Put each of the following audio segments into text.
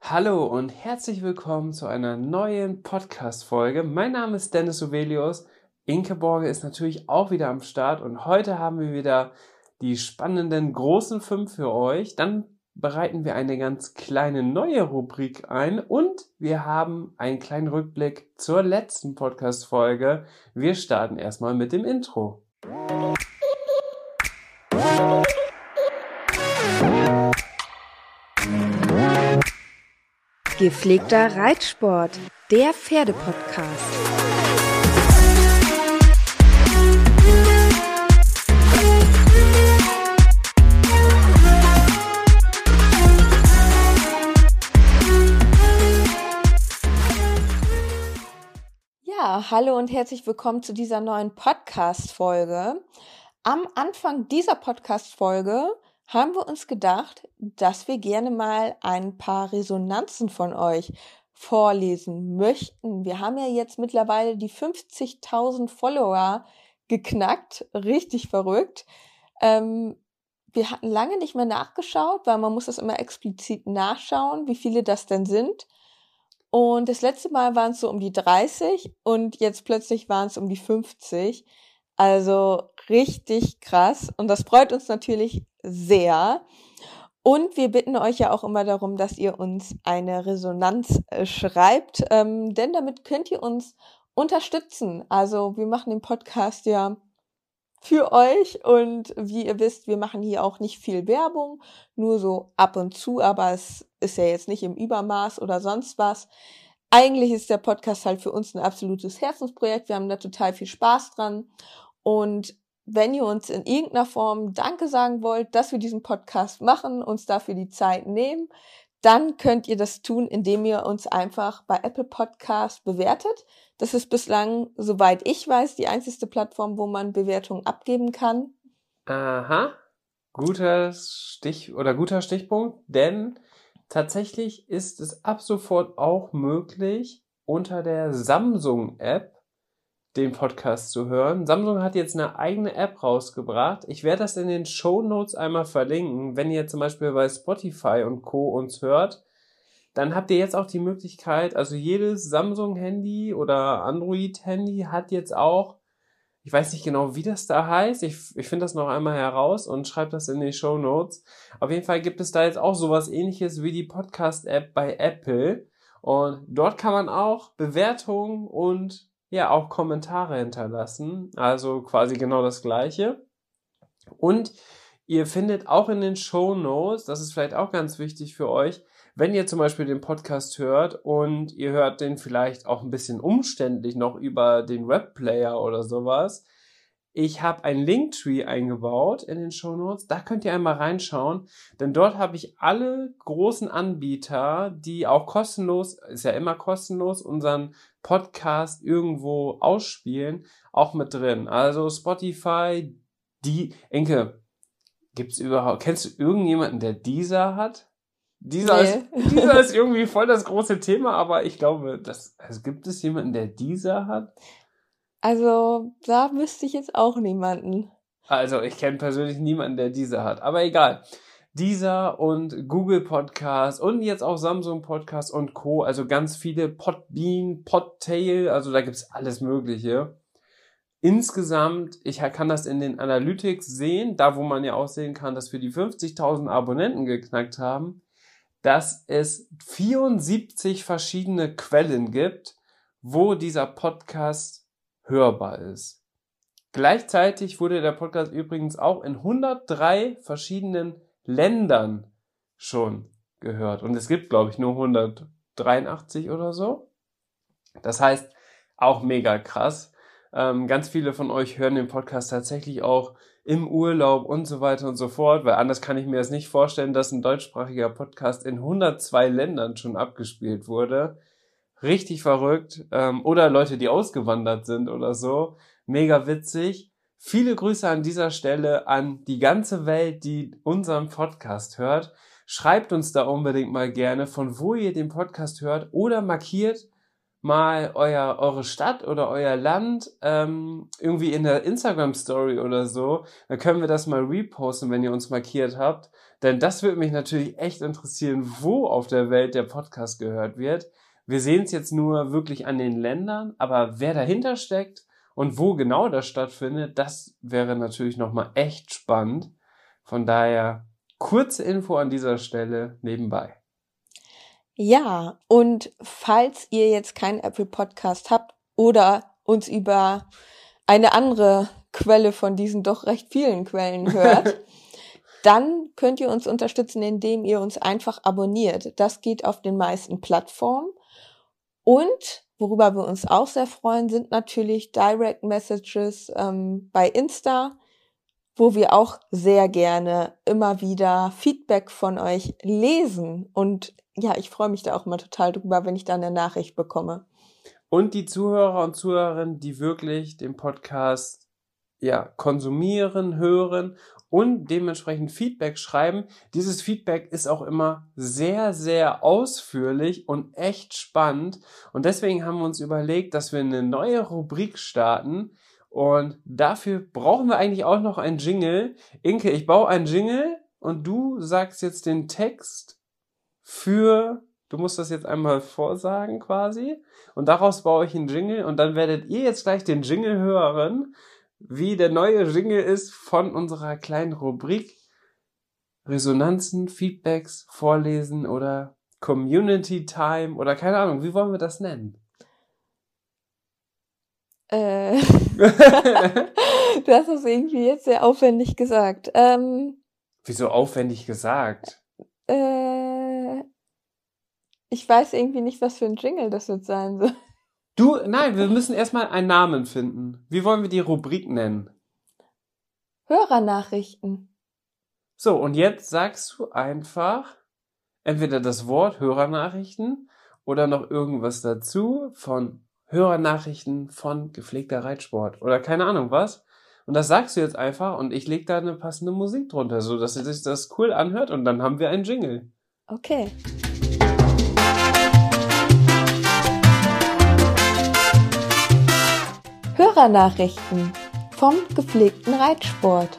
Hallo und herzlich willkommen zu einer neuen Podcast-Folge. Mein Name ist Dennis Uvelius. Inkeborge ist natürlich auch wieder am Start und heute haben wir wieder die spannenden großen fünf für euch. Dann bereiten wir eine ganz kleine neue Rubrik ein und wir haben einen kleinen Rückblick zur letzten Podcast-Folge. Wir starten erstmal mit dem Intro. Gepflegter Reitsport, der Pferdepodcast. Ja, hallo und herzlich willkommen zu dieser neuen Podcast-Folge. Am Anfang dieser Podcast-Folge haben wir uns gedacht, dass wir gerne mal ein paar Resonanzen von euch vorlesen möchten. Wir haben ja jetzt mittlerweile die 50.000 Follower geknackt. Richtig verrückt. Ähm, wir hatten lange nicht mehr nachgeschaut, weil man muss das immer explizit nachschauen, wie viele das denn sind. Und das letzte Mal waren es so um die 30 und jetzt plötzlich waren es um die 50. Also richtig krass. Und das freut uns natürlich sehr. Und wir bitten euch ja auch immer darum, dass ihr uns eine Resonanz äh, schreibt, ähm, denn damit könnt ihr uns unterstützen. Also wir machen den Podcast ja für euch und wie ihr wisst, wir machen hier auch nicht viel Werbung, nur so ab und zu, aber es ist ja jetzt nicht im Übermaß oder sonst was. Eigentlich ist der Podcast halt für uns ein absolutes Herzensprojekt. Wir haben da total viel Spaß dran und wenn ihr uns in irgendeiner Form Danke sagen wollt, dass wir diesen Podcast machen, uns dafür die Zeit nehmen, dann könnt ihr das tun, indem ihr uns einfach bei Apple Podcast bewertet. Das ist bislang, soweit ich weiß, die einzigste Plattform, wo man Bewertungen abgeben kann. Aha. Guter Stich oder guter Stichpunkt, denn tatsächlich ist es ab sofort auch möglich, unter der Samsung App den Podcast zu hören. Samsung hat jetzt eine eigene App rausgebracht. Ich werde das in den Show Notes einmal verlinken. Wenn ihr zum Beispiel bei Spotify und Co. uns hört, dann habt ihr jetzt auch die Möglichkeit, also jedes Samsung-Handy oder Android-Handy hat jetzt auch, ich weiß nicht genau, wie das da heißt. Ich, ich finde das noch einmal heraus und schreibe das in die Show Notes. Auf jeden Fall gibt es da jetzt auch sowas ähnliches wie die Podcast-App bei Apple. Und dort kann man auch Bewertungen und ja auch Kommentare hinterlassen. Also quasi genau das gleiche. Und ihr findet auch in den Show Notes, das ist vielleicht auch ganz wichtig für euch, wenn ihr zum Beispiel den Podcast hört und ihr hört den vielleicht auch ein bisschen umständlich noch über den Webplayer oder sowas, ich habe ein Linktree eingebaut in den Show Notes. Da könnt ihr einmal reinschauen, denn dort habe ich alle großen Anbieter, die auch kostenlos, ist ja immer kostenlos, unseren Podcast irgendwo ausspielen, auch mit drin. Also Spotify, die, Enke, gibt's überhaupt, kennst du irgendjemanden, der dieser hat? Dieser, nee. ist, dieser ist irgendwie voll das große Thema, aber ich glaube, das, also gibt es jemanden, der dieser hat? Also, da wüsste ich jetzt auch niemanden. Also, ich kenne persönlich niemanden, der diese hat. Aber egal. Dieser und Google Podcast und jetzt auch Samsung Podcast und Co. Also ganz viele Podbean, Podtail, also da gibt's alles Mögliche. Insgesamt, ich kann das in den Analytics sehen, da wo man ja auch sehen kann, dass wir die 50.000 Abonnenten geknackt haben, dass es 74 verschiedene Quellen gibt, wo dieser Podcast hörbar ist. Gleichzeitig wurde der Podcast übrigens auch in 103 verschiedenen Ländern schon gehört. Und es gibt, glaube ich, nur 183 oder so. Das heißt, auch mega krass. Ähm, ganz viele von euch hören den Podcast tatsächlich auch im Urlaub und so weiter und so fort, weil anders kann ich mir das nicht vorstellen, dass ein deutschsprachiger Podcast in 102 Ländern schon abgespielt wurde. Richtig verrückt. Ähm, oder Leute, die ausgewandert sind oder so. Mega witzig. Viele Grüße an dieser Stelle an die ganze Welt, die unseren Podcast hört. Schreibt uns da unbedingt mal gerne, von wo ihr den Podcast hört oder markiert mal euer, eure Stadt oder euer Land ähm, irgendwie in der Instagram Story oder so, dann können wir das mal reposten, wenn ihr uns markiert habt. Denn das würde mich natürlich echt interessieren, wo auf der Welt der Podcast gehört wird. Wir sehen es jetzt nur wirklich an den Ländern, aber wer dahinter steckt und wo genau das stattfindet, das wäre natürlich nochmal echt spannend. Von daher kurze Info an dieser Stelle nebenbei. Ja, und falls ihr jetzt keinen Apple Podcast habt oder uns über eine andere Quelle von diesen doch recht vielen Quellen hört, dann könnt ihr uns unterstützen, indem ihr uns einfach abonniert. Das geht auf den meisten Plattformen. Und worüber wir uns auch sehr freuen, sind natürlich Direct Messages ähm, bei Insta, wo wir auch sehr gerne immer wieder Feedback von euch lesen und ja, ich freue mich da auch immer total drüber, wenn ich da eine Nachricht bekomme. Und die Zuhörer und Zuhörerinnen, die wirklich den Podcast ja, konsumieren, hören und dementsprechend Feedback schreiben. Dieses Feedback ist auch immer sehr, sehr ausführlich und echt spannend. Und deswegen haben wir uns überlegt, dass wir eine neue Rubrik starten. Und dafür brauchen wir eigentlich auch noch einen Jingle. Inke, ich baue einen Jingle und du sagst jetzt den Text für, du musst das jetzt einmal vorsagen quasi, und daraus baue ich einen Jingle und dann werdet ihr jetzt gleich den Jingle hören, wie der neue Jingle ist von unserer kleinen Rubrik Resonanzen, Feedbacks, Vorlesen oder Community Time oder keine Ahnung, wie wollen wir das nennen? Äh, hast es irgendwie jetzt sehr aufwendig gesagt. Ähm, Wieso aufwendig gesagt? Äh, ich weiß irgendwie nicht, was für ein Jingle das jetzt sein soll. Du, nein, wir müssen erstmal einen Namen finden. Wie wollen wir die Rubrik nennen? Hörernachrichten. So, und jetzt sagst du einfach entweder das Wort Hörernachrichten oder noch irgendwas dazu von Hörernachrichten von gepflegter Reitsport oder keine Ahnung was. Und das sagst du jetzt einfach und ich leg da eine passende Musik drunter, so dass sich das cool anhört und dann haben wir einen Jingle. Okay. Hörernachrichten vom gepflegten Reitsport.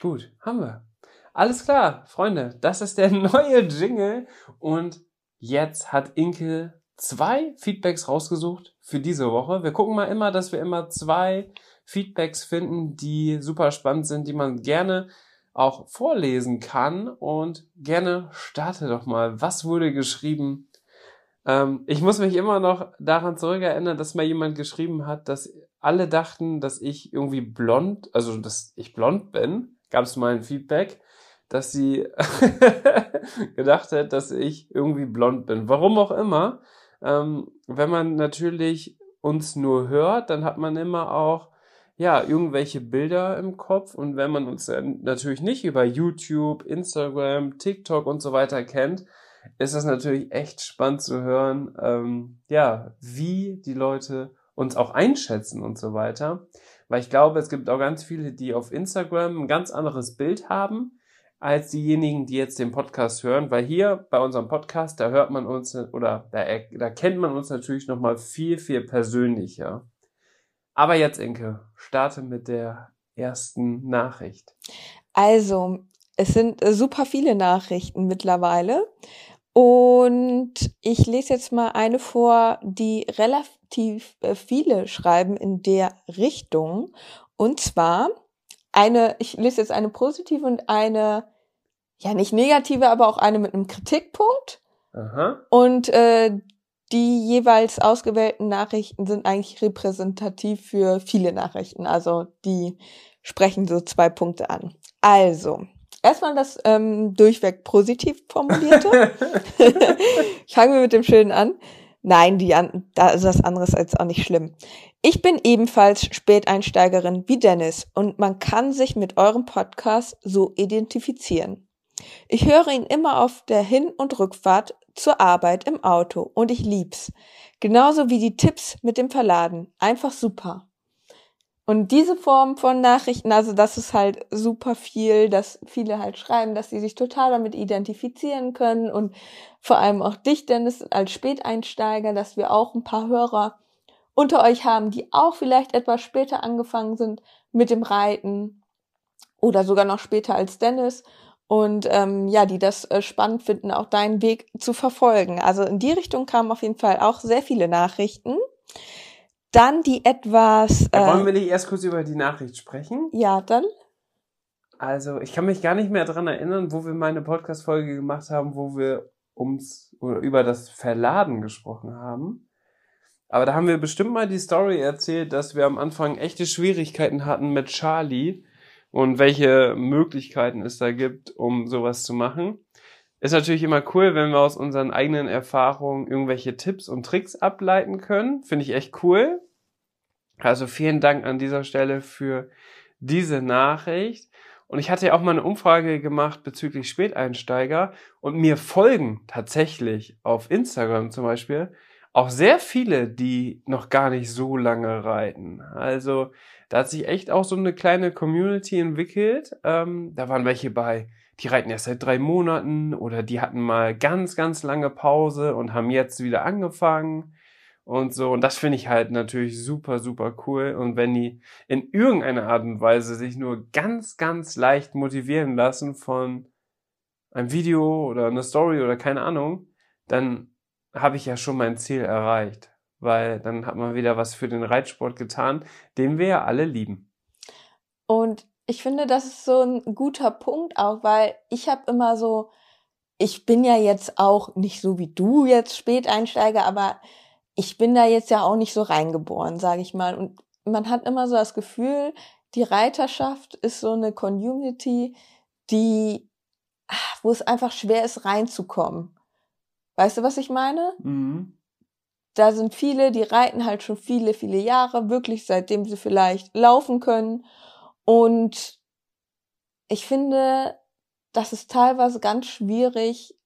Gut, haben wir. Alles klar, Freunde, das ist der neue Jingle und jetzt hat Inke zwei Feedbacks rausgesucht für diese Woche. Wir gucken mal immer, dass wir immer zwei Feedbacks finden, die super spannend sind, die man gerne auch vorlesen kann. Und gerne starte doch mal. Was wurde geschrieben? Ähm, ich muss mich immer noch daran zurückerinnern, dass mal jemand geschrieben hat, dass alle dachten, dass ich irgendwie blond, also dass ich blond bin. Gab es mal ein Feedback dass sie gedacht hat, dass ich irgendwie blond bin. Warum auch immer. Ähm, wenn man natürlich uns nur hört, dann hat man immer auch ja irgendwelche Bilder im Kopf und wenn man uns natürlich nicht über YouTube, Instagram, TikTok und so weiter kennt, ist das natürlich echt spannend zu hören, ähm, ja, wie die Leute uns auch einschätzen und so weiter. Weil ich glaube, es gibt auch ganz viele, die auf Instagram ein ganz anderes Bild haben als diejenigen, die jetzt den Podcast hören, weil hier bei unserem Podcast, da hört man uns oder da, da kennt man uns natürlich noch mal viel, viel persönlicher. Aber jetzt, Inke, starte mit der ersten Nachricht. Also, es sind äh, super viele Nachrichten mittlerweile. Und ich lese jetzt mal eine vor, die relativ äh, viele schreiben in der Richtung. Und zwar eine, ich lese jetzt eine positive und eine, ja nicht negative, aber auch eine mit einem Kritikpunkt. Aha. Und äh, die jeweils ausgewählten Nachrichten sind eigentlich repräsentativ für viele Nachrichten. Also die sprechen so zwei Punkte an. Also, erstmal das ähm, durchweg positiv formulierte. ich fange mit dem Schönen an. Nein, die an, da ist das andere ist jetzt auch nicht schlimm. Ich bin ebenfalls Späteinsteigerin wie Dennis und man kann sich mit eurem Podcast so identifizieren. Ich höre ihn immer auf der Hin- und Rückfahrt zur Arbeit im Auto und ich lieb's. Genauso wie die Tipps mit dem Verladen. Einfach super. Und diese Form von Nachrichten, also das ist halt super viel, dass viele halt schreiben, dass sie sich total damit identifizieren können und vor allem auch dich, Dennis, als Späteinsteiger, dass wir auch ein paar Hörer unter euch haben, die auch vielleicht etwas später angefangen sind mit dem Reiten oder sogar noch später als Dennis und ähm, ja, die das äh, spannend finden, auch deinen Weg zu verfolgen. Also in die Richtung kamen auf jeden Fall auch sehr viele Nachrichten. Dann die etwas. Äh, wollen wir nicht erst kurz über die Nachricht sprechen? Ja, dann. Also, ich kann mich gar nicht mehr dran erinnern, wo wir meine Podcast-Folge gemacht haben, wo wir ums oder über das Verladen gesprochen haben. Aber da haben wir bestimmt mal die Story erzählt, dass wir am Anfang echte Schwierigkeiten hatten mit Charlie und welche Möglichkeiten es da gibt, um sowas zu machen. Ist natürlich immer cool, wenn wir aus unseren eigenen Erfahrungen irgendwelche Tipps und Tricks ableiten können. Finde ich echt cool. Also vielen Dank an dieser Stelle für diese Nachricht. Und ich hatte ja auch mal eine Umfrage gemacht bezüglich Späteinsteiger und mir folgen tatsächlich auf Instagram zum Beispiel auch sehr viele, die noch gar nicht so lange reiten. Also da hat sich echt auch so eine kleine Community entwickelt. Ähm, da waren welche bei, die reiten erst seit drei Monaten oder die hatten mal ganz, ganz lange Pause und haben jetzt wieder angefangen und so. Und das finde ich halt natürlich super, super cool. Und wenn die in irgendeiner Art und Weise sich nur ganz, ganz leicht motivieren lassen von einem Video oder einer Story oder keine Ahnung, dann habe ich ja schon mein Ziel erreicht. Weil dann hat man wieder was für den Reitsport getan, den wir ja alle lieben. Und ich finde, das ist so ein guter Punkt auch, weil ich habe immer so, ich bin ja jetzt auch nicht so wie du jetzt Späteinsteiger, aber ich bin da jetzt ja auch nicht so reingeboren, sage ich mal. Und man hat immer so das Gefühl, die Reiterschaft ist so eine Community, die, wo es einfach schwer ist reinzukommen. Weißt du, was ich meine? Mhm. Da sind viele, die reiten halt schon viele, viele Jahre, wirklich seitdem sie vielleicht laufen können. Und ich finde, das ist teilweise ganz schwierig,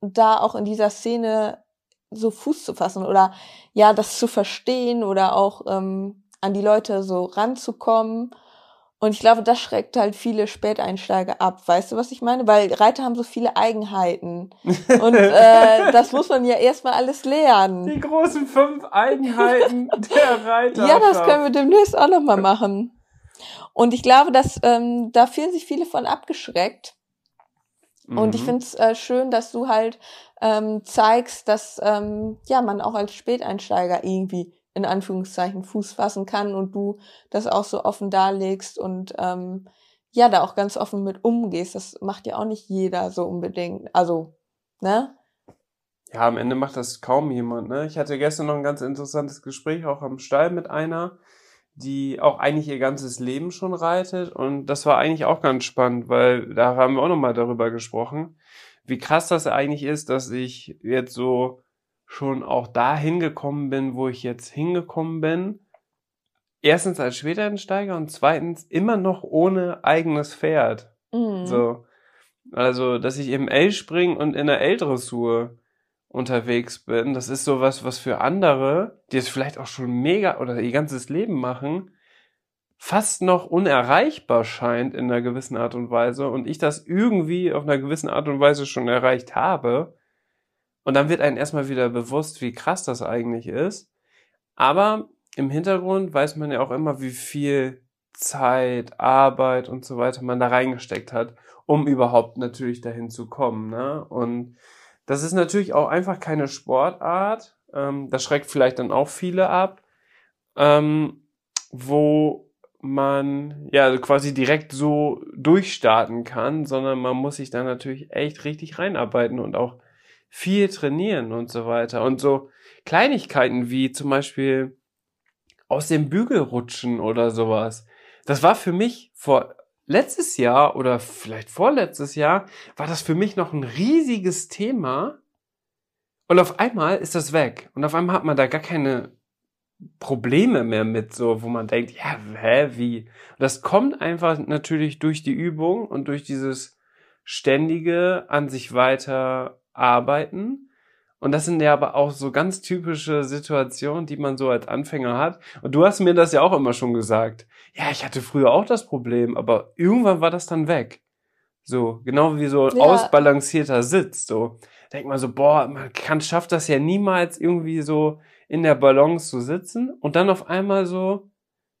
da auch in dieser Szene so Fuß zu fassen oder ja, das zu verstehen oder auch ähm, an die Leute so ranzukommen. Und ich glaube, das schreckt halt viele Späteinsteiger ab. Weißt du, was ich meine? Weil Reiter haben so viele Eigenheiten. Und äh, das muss man ja erstmal alles lernen. Die großen fünf Eigenheiten der Reiter. Ja, das können wir demnächst auch nochmal machen. Und ich glaube, dass ähm, da fühlen sich viele von abgeschreckt. Mhm. Und ich mhm. finde es äh, schön, dass du halt ähm, zeigst, dass ähm, ja man auch als Späteinsteiger irgendwie in Anführungszeichen Fuß fassen kann und du das auch so offen darlegst und ähm, ja, da auch ganz offen mit umgehst. Das macht ja auch nicht jeder so unbedingt. Also, ne? Ja, am Ende macht das kaum jemand, ne? Ich hatte gestern noch ein ganz interessantes Gespräch auch am Stall mit einer, die auch eigentlich ihr ganzes Leben schon reitet. Und das war eigentlich auch ganz spannend, weil da haben wir auch nochmal darüber gesprochen, wie krass das eigentlich ist, dass ich jetzt so schon auch da hingekommen bin, wo ich jetzt hingekommen bin. Erstens als Schwerteinsteiger und zweitens immer noch ohne eigenes Pferd. Mhm. So. Also, dass ich im L-Springen und in der L-Dressur unterwegs bin. Das ist sowas, was für andere, die es vielleicht auch schon mega oder ihr ganzes Leben machen, fast noch unerreichbar scheint in einer gewissen Art und Weise und ich das irgendwie auf einer gewissen Art und Weise schon erreicht habe. Und dann wird einem erstmal wieder bewusst, wie krass das eigentlich ist. Aber im Hintergrund weiß man ja auch immer, wie viel Zeit, Arbeit und so weiter man da reingesteckt hat, um überhaupt natürlich dahin zu kommen. Ne? Und das ist natürlich auch einfach keine Sportart. Ähm, das schreckt vielleicht dann auch viele ab, ähm, wo man ja quasi direkt so durchstarten kann, sondern man muss sich da natürlich echt richtig reinarbeiten und auch viel trainieren und so weiter. Und so Kleinigkeiten wie zum Beispiel aus dem Bügel rutschen oder sowas. Das war für mich vor letztes Jahr oder vielleicht vorletztes Jahr war das für mich noch ein riesiges Thema. Und auf einmal ist das weg. Und auf einmal hat man da gar keine Probleme mehr mit, so, wo man denkt, ja, hä, wie? Das kommt einfach natürlich durch die Übung und durch dieses ständige an sich weiter arbeiten. Und das sind ja aber auch so ganz typische Situationen, die man so als Anfänger hat. Und du hast mir das ja auch immer schon gesagt. Ja, ich hatte früher auch das Problem, aber irgendwann war das dann weg. So, genau wie so ein ja. ausbalancierter Sitz, so. Denkt man so, boah, man kann, schafft das ja niemals irgendwie so in der Balance zu sitzen und dann auf einmal so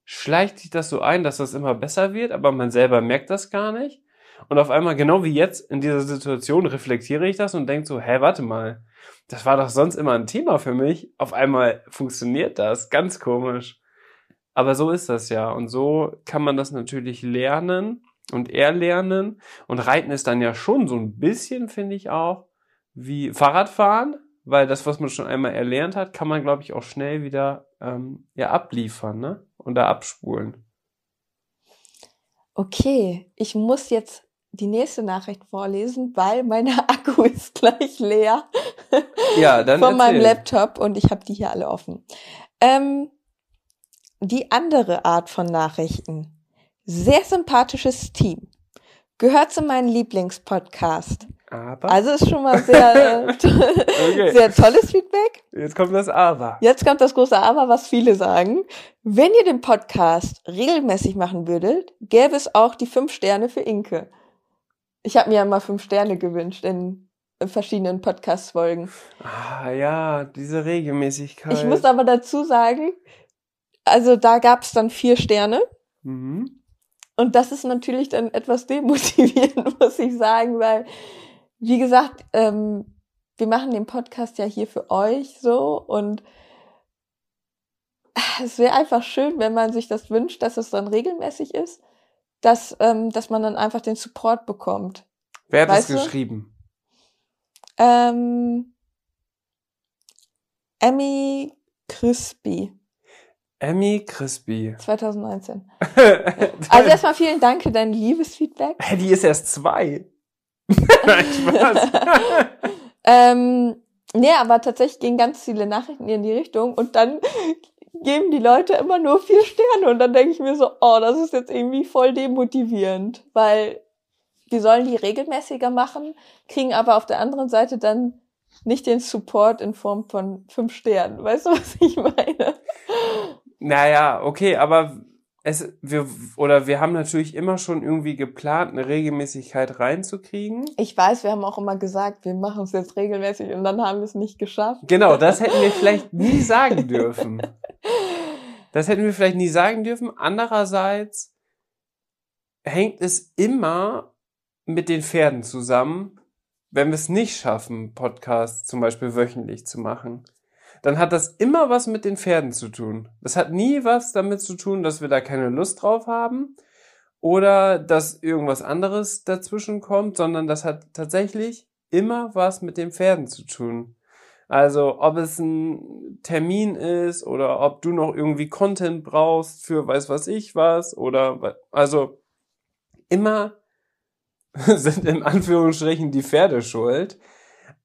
schleicht sich das so ein, dass das immer besser wird, aber man selber merkt das gar nicht. Und auf einmal, genau wie jetzt in dieser Situation, reflektiere ich das und denke so, hä, warte mal, das war doch sonst immer ein Thema für mich. Auf einmal funktioniert das, ganz komisch. Aber so ist das ja. Und so kann man das natürlich lernen und erlernen. Und Reiten ist dann ja schon so ein bisschen, finde ich auch, wie Fahrradfahren, weil das, was man schon einmal erlernt hat, kann man, glaube ich, auch schnell wieder ähm, ja abliefern, ne? Und da abspulen. Okay, ich muss jetzt die nächste Nachricht vorlesen, weil meine Akku ist gleich leer. Ja, dann von meinem Laptop und ich habe die hier alle offen. Ähm, die andere Art von Nachrichten. Sehr sympathisches Team. Gehört zu meinem Lieblingspodcast. Aber. Also ist schon mal sehr, okay. sehr tolles Feedback. Jetzt kommt das Aber. Jetzt kommt das große Aber, was viele sagen. Wenn ihr den Podcast regelmäßig machen würdet, gäbe es auch die fünf Sterne für Inke. Ich habe mir ja mal fünf Sterne gewünscht in verschiedenen Podcast-Folgen. Ah ja, diese Regelmäßigkeit. Ich muss aber dazu sagen, also da gab es dann vier Sterne. Mhm. Und das ist natürlich dann etwas demotivierend, muss ich sagen, weil wie gesagt, ähm, wir machen den Podcast ja hier für euch so und es wäre einfach schön, wenn man sich das wünscht, dass es dann regelmäßig ist, dass, ähm, dass man dann einfach den Support bekommt. Wer hat weißt das geschrieben? Ähm, Emmy Crispy. Emmy Crispy. 2019. also erstmal vielen Dank für dein Liebesfeedback. Die ist erst zwei. Nein, Spaß. ähm, nee, aber tatsächlich gehen ganz viele Nachrichten in die Richtung und dann geben die Leute immer nur vier Sterne und dann denke ich mir so, oh, das ist jetzt irgendwie voll demotivierend, weil die sollen die regelmäßiger machen, kriegen aber auf der anderen Seite dann nicht den Support in Form von fünf Sternen. Weißt du, was ich meine? Naja, okay, aber es, wir, oder wir haben natürlich immer schon irgendwie geplant, eine Regelmäßigkeit reinzukriegen. Ich weiß, wir haben auch immer gesagt, wir machen es jetzt regelmäßig und dann haben wir es nicht geschafft. Genau, das hätten wir vielleicht nie sagen dürfen. Das hätten wir vielleicht nie sagen dürfen. Andererseits hängt es immer mit den Pferden zusammen, wenn wir es nicht schaffen, Podcasts zum Beispiel wöchentlich zu machen dann hat das immer was mit den Pferden zu tun. Das hat nie was damit zu tun, dass wir da keine Lust drauf haben oder dass irgendwas anderes dazwischen kommt, sondern das hat tatsächlich immer was mit den Pferden zu tun. Also ob es ein Termin ist oder ob du noch irgendwie Content brauchst für weiß was ich was oder also immer sind in Anführungsstrichen die Pferde schuld.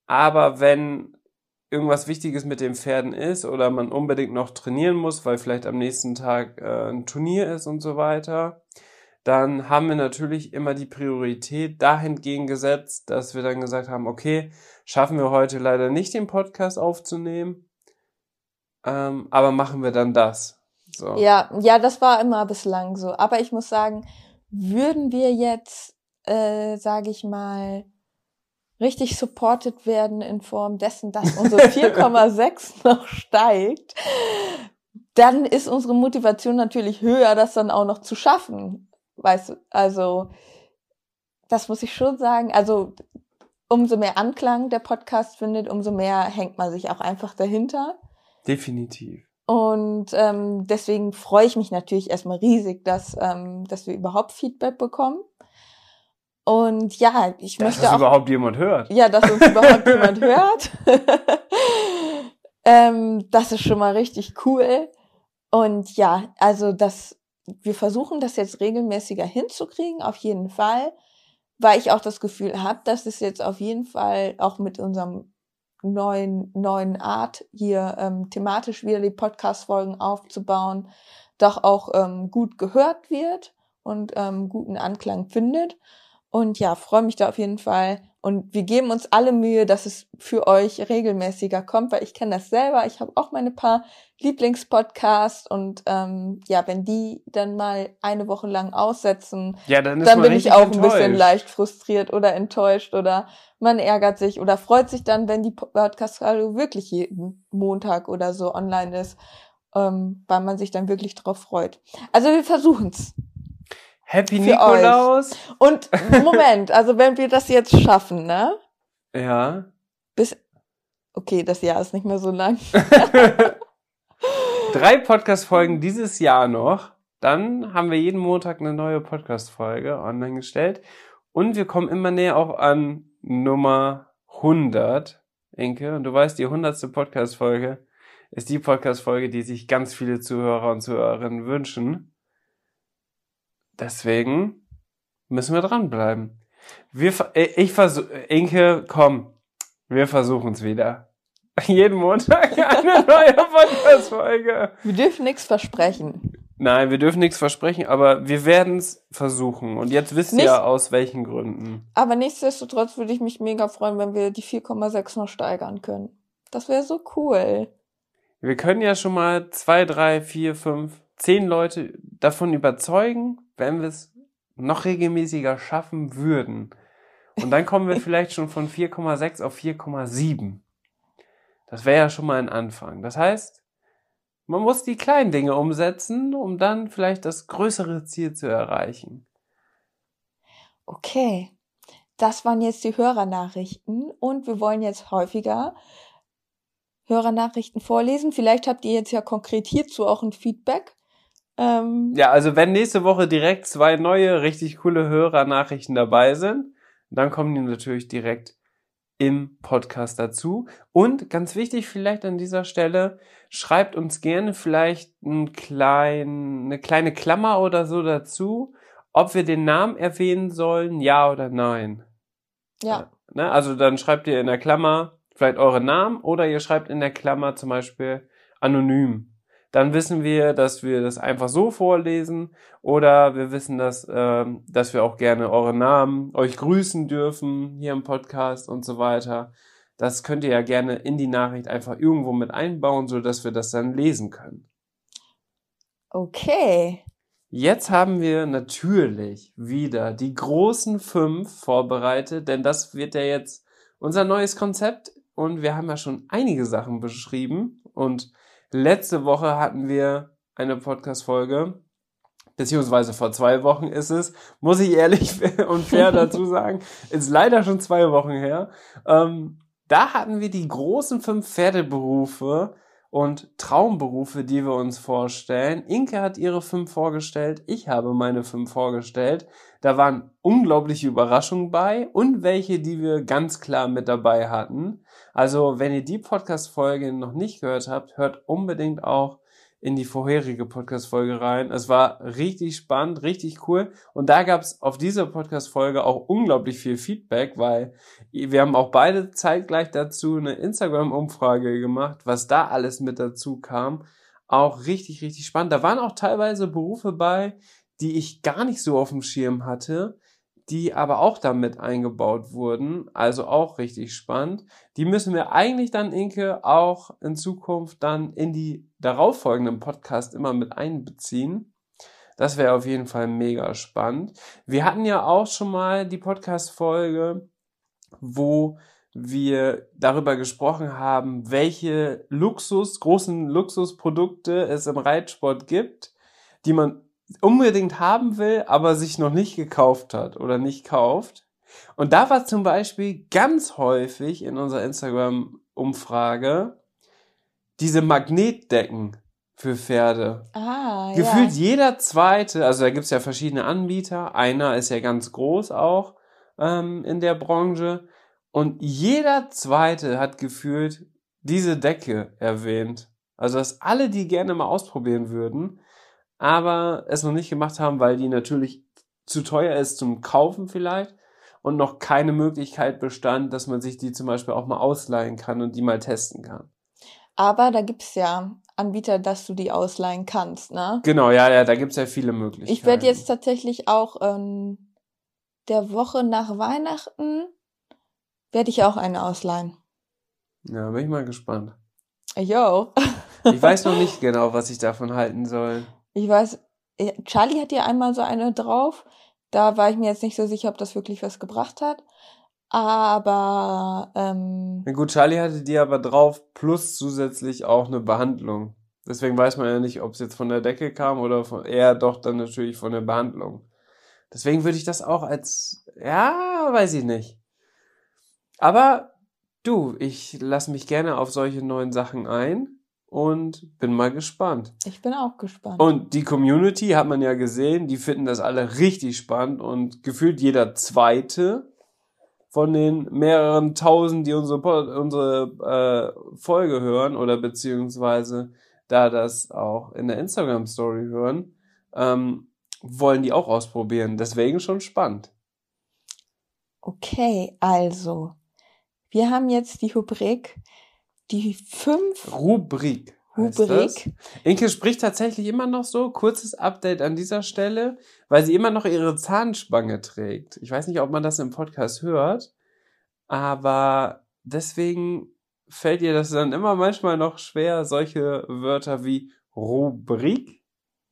Aber wenn irgendwas Wichtiges mit den Pferden ist oder man unbedingt noch trainieren muss, weil vielleicht am nächsten Tag äh, ein Turnier ist und so weiter, dann haben wir natürlich immer die Priorität dahingehend gesetzt, dass wir dann gesagt haben, okay, schaffen wir heute leider nicht den Podcast aufzunehmen, ähm, aber machen wir dann das. So. Ja, ja, das war immer bislang so. Aber ich muss sagen, würden wir jetzt, äh, sage ich mal, richtig supported werden in Form dessen, dass unsere 4,6 noch steigt, dann ist unsere Motivation natürlich höher, das dann auch noch zu schaffen. Weißt du, also das muss ich schon sagen. Also umso mehr Anklang der Podcast findet, umso mehr hängt man sich auch einfach dahinter. Definitiv. Und ähm, deswegen freue ich mich natürlich erstmal riesig, dass, ähm, dass wir überhaupt Feedback bekommen. Und ja, ich dass möchte das auch. überhaupt jemand hört. Ja, dass uns überhaupt jemand hört. ähm, das ist schon mal richtig cool. Und ja, also das, wir versuchen das jetzt regelmäßiger hinzukriegen, auf jeden Fall, weil ich auch das Gefühl habe, dass es jetzt auf jeden Fall auch mit unserem neuen, neuen Art, hier ähm, thematisch wieder die Podcast-Folgen aufzubauen, doch auch ähm, gut gehört wird und ähm, guten Anklang findet. Und ja, freue mich da auf jeden Fall. Und wir geben uns alle Mühe, dass es für euch regelmäßiger kommt, weil ich kenne das selber. Ich habe auch meine paar Lieblingspodcasts und ähm, ja, wenn die dann mal eine Woche lang aussetzen, Ja, dann dann bin ich auch ein bisschen enttäuscht. leicht frustriert oder enttäuscht oder man ärgert sich oder freut sich dann, wenn die Podcast-Radio wirklich jeden Montag oder so online ist, ähm, weil man sich dann wirklich drauf freut. Also wir versuchen's. Happy für Nikolaus. Und Moment, also wenn wir das jetzt schaffen, ne? Ja. Bis okay, das Jahr ist nicht mehr so lang. Drei Podcast-Folgen dieses Jahr noch. Dann haben wir jeden Montag eine neue Podcast-Folge online gestellt. Und wir kommen immer näher auch an Nummer 100, Inke. Und du weißt, die 100. Podcast-Folge ist die Podcast-Folge, die sich ganz viele Zuhörer und Zuhörerinnen wünschen. Deswegen müssen wir dranbleiben. Wir, äh, ich versuche, Inke, komm, wir versuchen es wieder. Jeden Montag eine neue Podcast-Folge. Wir dürfen nichts versprechen. Nein, wir dürfen nichts versprechen, aber wir werden es versuchen. Und jetzt wisst Nicht- ihr aus welchen Gründen. Aber nichtsdestotrotz würde ich mich mega freuen, wenn wir die 4,6 noch steigern können. Das wäre so cool. Wir können ja schon mal zwei, drei, vier, fünf, zehn Leute davon überzeugen, wenn wir es noch regelmäßiger schaffen würden. Und dann kommen wir vielleicht schon von 4,6 auf 4,7. Das wäre ja schon mal ein Anfang. Das heißt, man muss die kleinen Dinge umsetzen, um dann vielleicht das größere Ziel zu erreichen. Okay. Das waren jetzt die Hörernachrichten und wir wollen jetzt häufiger Hörernachrichten vorlesen. Vielleicht habt ihr jetzt ja konkret hierzu auch ein Feedback. Ähm, Ja, also wenn nächste Woche direkt zwei neue, richtig coole Hörernachrichten dabei sind, dann kommen die natürlich direkt im Podcast dazu. Und ganz wichtig vielleicht an dieser Stelle, schreibt uns gerne vielleicht einen kleinen, eine kleine Klammer oder so dazu, ob wir den Namen erwähnen sollen, ja oder nein. ja. Ne? Also dann schreibt ihr in der Klammer vielleicht euren Namen oder ihr schreibt in der Klammer zum Beispiel anonym. Dann wissen wir, dass wir das einfach so vorlesen oder wir wissen, dass, ähm, dass wir auch gerne eure Namen euch grüßen dürfen hier im Podcast und so weiter. Das könnt ihr ja gerne in die Nachricht einfach irgendwo mit einbauen, so dass wir das dann lesen können. Okay. Jetzt haben wir natürlich wieder die großen fünf vorbereitet, denn das wird ja jetzt unser neues Konzept und wir haben ja schon einige Sachen beschrieben und letzte Woche hatten wir eine Podcast-Folge, beziehungsweise vor zwei Wochen ist es, muss ich ehrlich und fair dazu sagen, ist leider schon zwei Wochen her. Ähm, da hatten wir die großen fünf Pferdeberufe und Traumberufe, die wir uns vorstellen. Inke hat ihre fünf vorgestellt, ich habe meine fünf vorgestellt. Da waren unglaubliche Überraschungen bei und welche, die wir ganz klar mit dabei hatten. Also, wenn ihr die Podcast-Folge noch nicht gehört habt, hört unbedingt auch in die vorherige Podcast-Folge rein. Es war richtig spannend, richtig cool. Und da gab es auf dieser Podcast-Folge auch unglaublich viel Feedback, weil wir haben auch beide zeitgleich dazu eine Instagram-Umfrage gemacht, was da alles mit dazu kam. Auch richtig, richtig spannend. Da waren auch teilweise Berufe bei, die ich gar nicht so auf dem Schirm hatte, die aber auch damit eingebaut wurden. Also auch richtig spannend. Die müssen wir eigentlich dann, Inke, auch in Zukunft dann in die darauffolgenden Podcast immer mit einbeziehen. Das wäre auf jeden Fall mega spannend. Wir hatten ja auch schon mal die Podcast-Folge, wo wir darüber gesprochen haben, welche Luxus, großen Luxusprodukte es im Reitsport gibt, die man unbedingt haben will, aber sich noch nicht gekauft hat oder nicht kauft. Und da war zum Beispiel ganz häufig in unserer Instagram-Umfrage diese Magnetdecken für Pferde. Ah, Gefühlt ja. jeder zweite, also da gibt's ja verschiedene Anbieter, einer ist ja ganz groß auch ähm, in der Branche und jeder zweite hat gefühlt diese Decke erwähnt. Also dass alle die gerne mal ausprobieren würden, aber es noch nicht gemacht haben, weil die natürlich zu teuer ist zum Kaufen vielleicht und noch keine Möglichkeit bestand, dass man sich die zum Beispiel auch mal ausleihen kann und die mal testen kann. Aber da gibt's ja Anbieter, dass du die ausleihen kannst, ne? Genau, ja, ja, da gibt's ja viele Möglichkeiten. Ich werde jetzt tatsächlich auch ähm, der Woche nach Weihnachten werde ich auch eine ausleihen. Ja, bin ich mal gespannt. Yo. Ich weiß noch nicht genau, was ich davon halten soll. Ich weiß, äh, Charlie hat ja einmal so eine drauf. Da war ich mir jetzt nicht so sicher, ob das wirklich was gebracht hat. Aber ähm, Na gut, Charlie hatte die aber drauf, plus zusätzlich auch eine Behandlung. Deswegen weiß man ja nicht, ob es jetzt von der Decke kam oder von, eher doch dann natürlich von der Behandlung. Deswegen würde ich das auch als, ja, weiß ich nicht. Aber du, ich lasse mich gerne auf solche neuen Sachen ein und bin mal gespannt. ich bin auch gespannt. Und die Community hat man ja gesehen, die finden das alle richtig spannend und gefühlt jeder zweite von den mehreren tausend, die unsere, unsere äh, Folge hören oder beziehungsweise da das auch in der Instagram Story hören, ähm, wollen die auch ausprobieren. Deswegen schon spannend. Okay, also, wir haben jetzt die Rubrik, die fünf Rubrik. Rubrik. Inke spricht tatsächlich immer noch so. Kurzes Update an dieser Stelle, weil sie immer noch ihre Zahnspange trägt. Ich weiß nicht, ob man das im Podcast hört, aber deswegen fällt ihr das dann immer manchmal noch schwer, solche Wörter wie Rubrik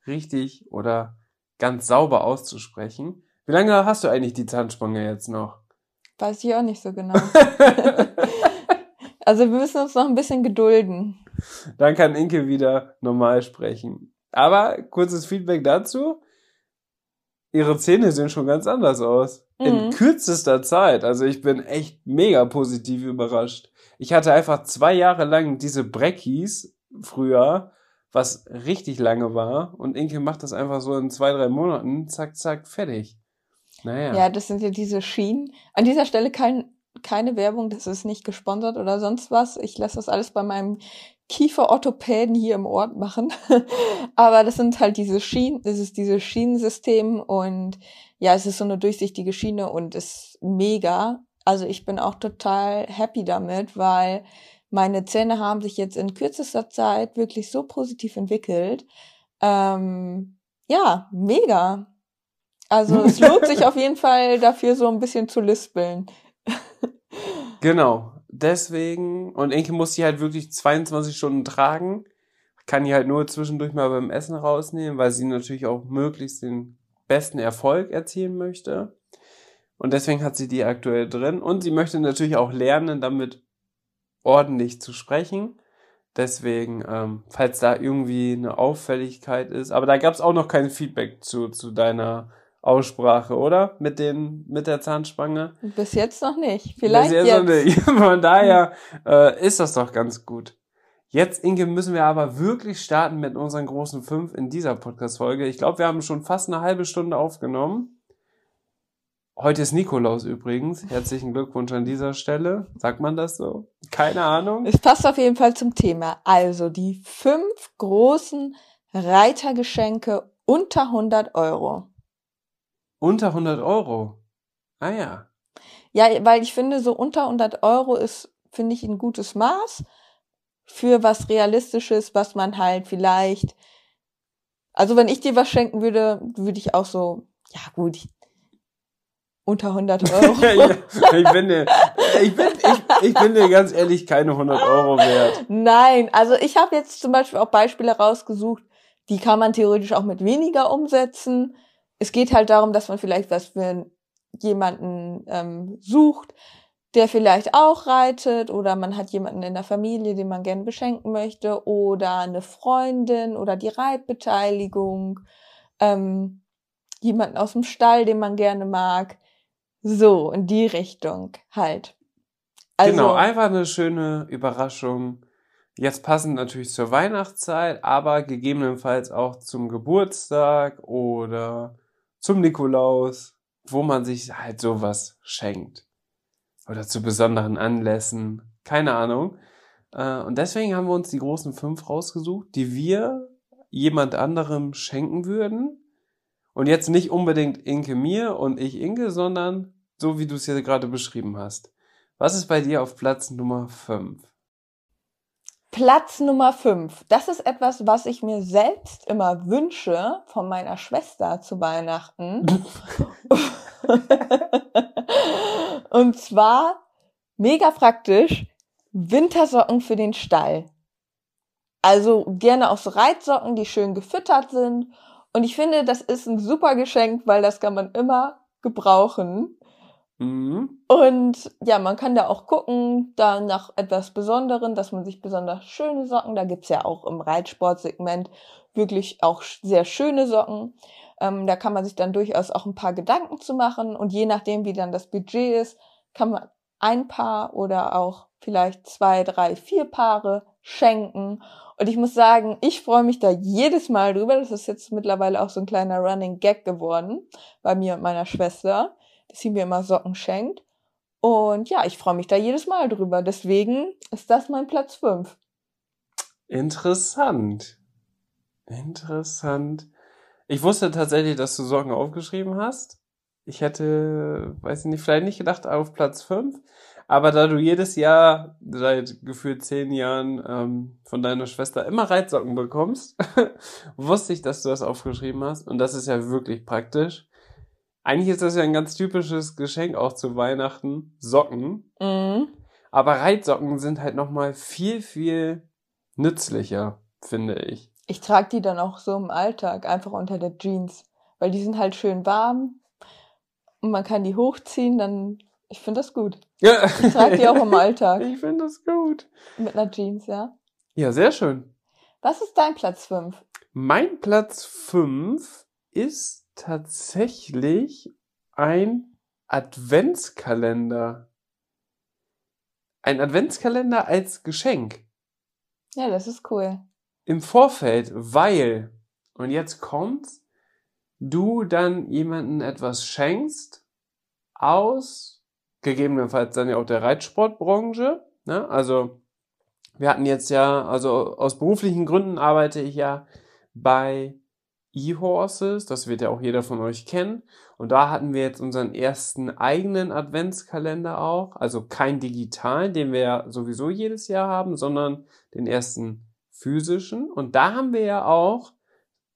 richtig oder ganz sauber auszusprechen. Wie lange hast du eigentlich die Zahnspange jetzt noch? Weiß ich auch nicht so genau. also wir müssen uns noch ein bisschen gedulden. Dann kann Inke wieder normal sprechen. Aber kurzes Feedback dazu. Ihre Zähne sehen schon ganz anders aus. In Mhm. kürzester Zeit. Also ich bin echt mega positiv überrascht. Ich hatte einfach zwei Jahre lang diese Breckies früher, was richtig lange war. Und Inke macht das einfach so in zwei, drei Monaten. Zack, zack, fertig. Naja. Ja, das sind ja diese Schienen. An dieser Stelle kein, keine Werbung, das ist nicht gesponsert oder sonst was. Ich lasse das alles bei meinem Kieferorthopäden hier im Ort machen. Aber das sind halt diese Schienen, das ist dieses Schienensystem und ja, es ist so eine durchsichtige Schiene und ist mega. Also ich bin auch total happy damit, weil meine Zähne haben sich jetzt in kürzester Zeit wirklich so positiv entwickelt. Ähm, ja, mega. Also es lohnt sich auf jeden Fall dafür so ein bisschen zu lispeln. Genau. Deswegen, und Inke muss die halt wirklich 22 Stunden tragen. Kann die halt nur zwischendurch mal beim Essen rausnehmen, weil sie natürlich auch möglichst den besten Erfolg erzielen möchte. Und deswegen hat sie die aktuell drin. Und sie möchte natürlich auch lernen, damit ordentlich zu sprechen. Deswegen, ähm, falls da irgendwie eine Auffälligkeit ist. Aber da gab es auch noch kein Feedback zu, zu deiner Aussprache, oder? Mit den, mit der Zahnspange. Bis jetzt noch nicht. Vielleicht Bis jetzt. noch nicht. Von daher äh, ist das doch ganz gut. Jetzt, Inge, müssen wir aber wirklich starten mit unseren großen fünf in dieser Podcast-Folge. Ich glaube, wir haben schon fast eine halbe Stunde aufgenommen. Heute ist Nikolaus übrigens. Herzlichen Glückwunsch an dieser Stelle. Sagt man das so? Keine Ahnung. Es passt auf jeden Fall zum Thema. Also die fünf großen Reitergeschenke unter 100 Euro. Unter 100 Euro. Ah ja. Ja, weil ich finde, so unter 100 Euro ist, finde ich, ein gutes Maß für was Realistisches, was man halt vielleicht, also wenn ich dir was schenken würde, würde ich auch so, ja gut, unter 100 Euro. ja, ich, bin dir, ich, bin, ich, ich bin dir ganz ehrlich keine 100 Euro wert. Nein, also ich habe jetzt zum Beispiel auch Beispiele rausgesucht, die kann man theoretisch auch mit weniger umsetzen. Es geht halt darum, dass man vielleicht was für jemanden ähm, sucht, der vielleicht auch reitet oder man hat jemanden in der Familie, den man gerne beschenken möchte oder eine Freundin oder die Reitbeteiligung, ähm, jemanden aus dem Stall, den man gerne mag. So, in die Richtung halt. Also, genau, einfach eine schöne Überraschung. Jetzt passend natürlich zur Weihnachtszeit, aber gegebenenfalls auch zum Geburtstag oder zum Nikolaus, wo man sich halt sowas schenkt. Oder zu besonderen Anlässen. Keine Ahnung. Äh, Und deswegen haben wir uns die großen fünf rausgesucht, die wir jemand anderem schenken würden. Und jetzt nicht unbedingt Inke mir und ich Inke, sondern so wie du es hier gerade beschrieben hast. Was ist bei dir auf Platz Nummer 5? Platz Nummer 5. Das ist etwas, was ich mir selbst immer wünsche von meiner Schwester zu Weihnachten. Und zwar mega praktisch Wintersocken für den Stall. Also gerne auch so Reitsocken, die schön gefüttert sind. Und ich finde, das ist ein super Geschenk, weil das kann man immer gebrauchen. Mhm. Und ja, man kann da auch gucken, da nach etwas Besonderen, dass man sich besonders schöne Socken, da gibt's ja auch im Reitsportsegment wirklich auch sehr schöne Socken. Ähm, da kann man sich dann durchaus auch ein paar Gedanken zu machen. Und je nachdem, wie dann das Budget ist, kann man ein Paar oder auch vielleicht zwei, drei, vier Paare schenken. Und ich muss sagen, ich freue mich da jedes Mal drüber. Das ist jetzt mittlerweile auch so ein kleiner Running Gag geworden bei mir und meiner Schwester dass sie mir immer Socken schenkt. Und ja, ich freue mich da jedes Mal drüber. Deswegen ist das mein Platz 5. Interessant. Interessant. Ich wusste tatsächlich, dass du Socken aufgeschrieben hast. Ich hätte, weiß ich nicht, vielleicht nicht gedacht auf Platz 5. Aber da du jedes Jahr seit gefühlt zehn Jahren ähm, von deiner Schwester immer Reitsocken bekommst, wusste ich, dass du das aufgeschrieben hast. Und das ist ja wirklich praktisch. Eigentlich ist das ja ein ganz typisches Geschenk auch zu Weihnachten. Socken. Mhm. Aber Reitsocken sind halt nochmal viel, viel nützlicher, finde ich. Ich trage die dann auch so im Alltag, einfach unter der Jeans. Weil die sind halt schön warm und man kann die hochziehen, dann. Ich finde das gut. Ja. Ich trage die auch im Alltag. Ich finde das gut. Mit einer Jeans, ja. Ja, sehr schön. Was ist dein Platz 5? Mein Platz 5 ist tatsächlich ein Adventskalender. Ein Adventskalender als Geschenk. Ja, das ist cool. Im Vorfeld, weil, und jetzt kommt's, du dann jemanden etwas schenkst aus gegebenenfalls dann ja auch der Reitsportbranche. Ne? Also wir hatten jetzt ja, also aus beruflichen Gründen arbeite ich ja bei E-Horses, das wird ja auch jeder von euch kennen. Und da hatten wir jetzt unseren ersten eigenen Adventskalender auch. Also kein digitalen, den wir ja sowieso jedes Jahr haben, sondern den ersten physischen. Und da haben wir ja auch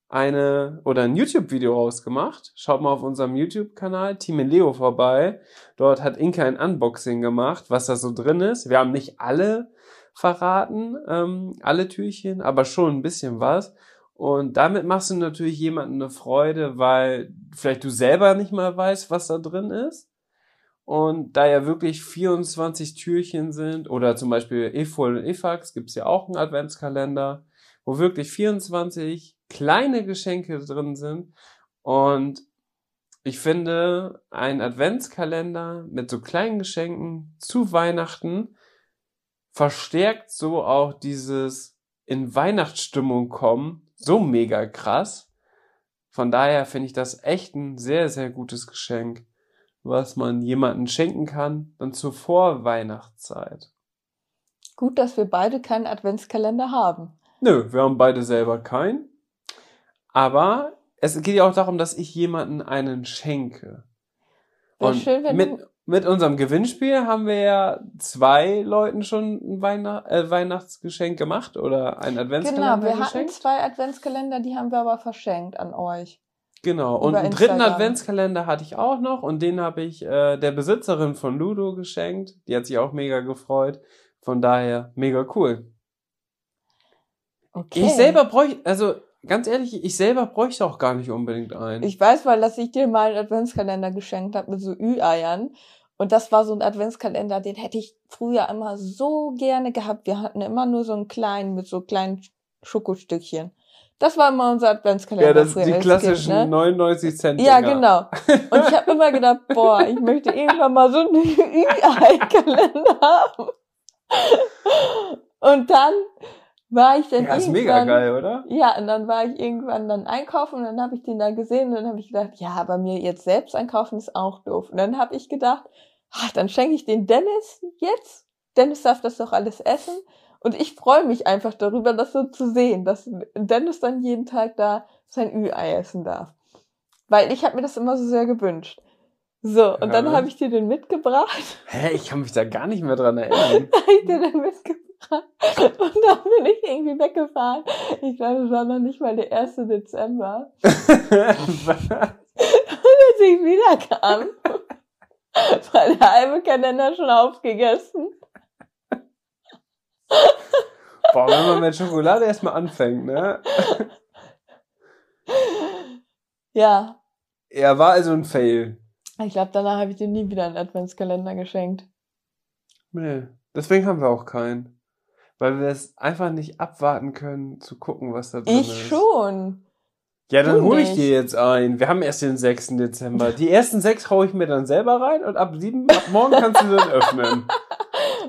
eine oder ein YouTube-Video rausgemacht. Schaut mal auf unserem YouTube-Kanal Team Leo vorbei. Dort hat Inka ein Unboxing gemacht, was da so drin ist. Wir haben nicht alle verraten, ähm, alle Türchen, aber schon ein bisschen was. Und damit machst du natürlich jemandem eine Freude, weil vielleicht du selber nicht mal weißt, was da drin ist. Und da ja wirklich 24 Türchen sind, oder zum Beispiel EFOL und EFAX gibt's ja auch einen Adventskalender, wo wirklich 24 kleine Geschenke drin sind. Und ich finde, ein Adventskalender mit so kleinen Geschenken zu Weihnachten verstärkt so auch dieses in Weihnachtsstimmung kommen so mega krass. Von daher finde ich das echt ein sehr, sehr gutes Geschenk, was man jemanden schenken kann, dann zur Vorweihnachtszeit. Gut, dass wir beide keinen Adventskalender haben. Nö, wir haben beide selber keinen. Aber es geht ja auch darum, dass ich jemanden einen schenke. Wäre schön, wenn mit, du mit unserem Gewinnspiel haben wir ja zwei Leuten schon ein Weihnacht, äh, Weihnachtsgeschenk gemacht oder ein Adventskalender Genau, wir geschenkt. hatten zwei Adventskalender, die haben wir aber verschenkt an euch. Genau, und einen dritten Adventskalender hatte ich auch noch und den habe ich äh, der Besitzerin von Ludo geschenkt. Die hat sich auch mega gefreut. Von daher mega cool. Okay. Ich selber bräuchte, also ganz ehrlich, ich selber bräuchte auch gar nicht unbedingt einen. Ich weiß, weil dass ich dir mal einen Adventskalender geschenkt habe mit so Ü-Eiern. Und das war so ein Adventskalender, den hätte ich früher immer so gerne gehabt. Wir hatten immer nur so einen kleinen mit so kleinen Schokostückchen. Das war immer unser Adventskalender. Ja, das sind die klassischen kind, ne? 99 Cent. Ja, genau. Und ich habe immer gedacht, boah, ich möchte irgendwann mal so einen Ü-Ei-Kalender haben. Und dann war ich dann ja, ist mega geil, oder? Ja, und dann war ich irgendwann dann einkaufen und dann habe ich den da gesehen und dann habe ich gedacht, ja, aber mir jetzt selbst einkaufen ist auch doof. Und dann habe ich gedacht, ach, dann schenke ich den Dennis jetzt. Dennis darf das doch alles essen. Und ich freue mich einfach darüber, das so zu sehen, dass Dennis dann jeden Tag da sein Ü-Ei essen darf. Weil ich habe mir das immer so sehr gewünscht. So, und Ja. dann habe ich dir den mitgebracht. Hä, ich kann mich da gar nicht mehr dran erinnern. Da habe ich dir den mitgebracht. Und dann bin ich irgendwie weggefahren. Ich glaube, es war noch nicht mal der 1. Dezember. Als ich wiederkam, war der halbe Kalender schon aufgegessen. Boah, wenn man mit Schokolade erstmal anfängt, ne? Ja, Er war also ein Fail. Ich glaube, danach habe ich dir nie wieder einen Adventskalender geschenkt. Nee, deswegen haben wir auch keinen. Weil wir es einfach nicht abwarten können, zu gucken, was da drin ist. Ich schon. Ja, dann hole ich dir jetzt ein. Wir haben erst den 6. Dezember. Die ersten sechs haue ich mir dann selber rein und ab sieben, ab morgen kannst du dann öffnen.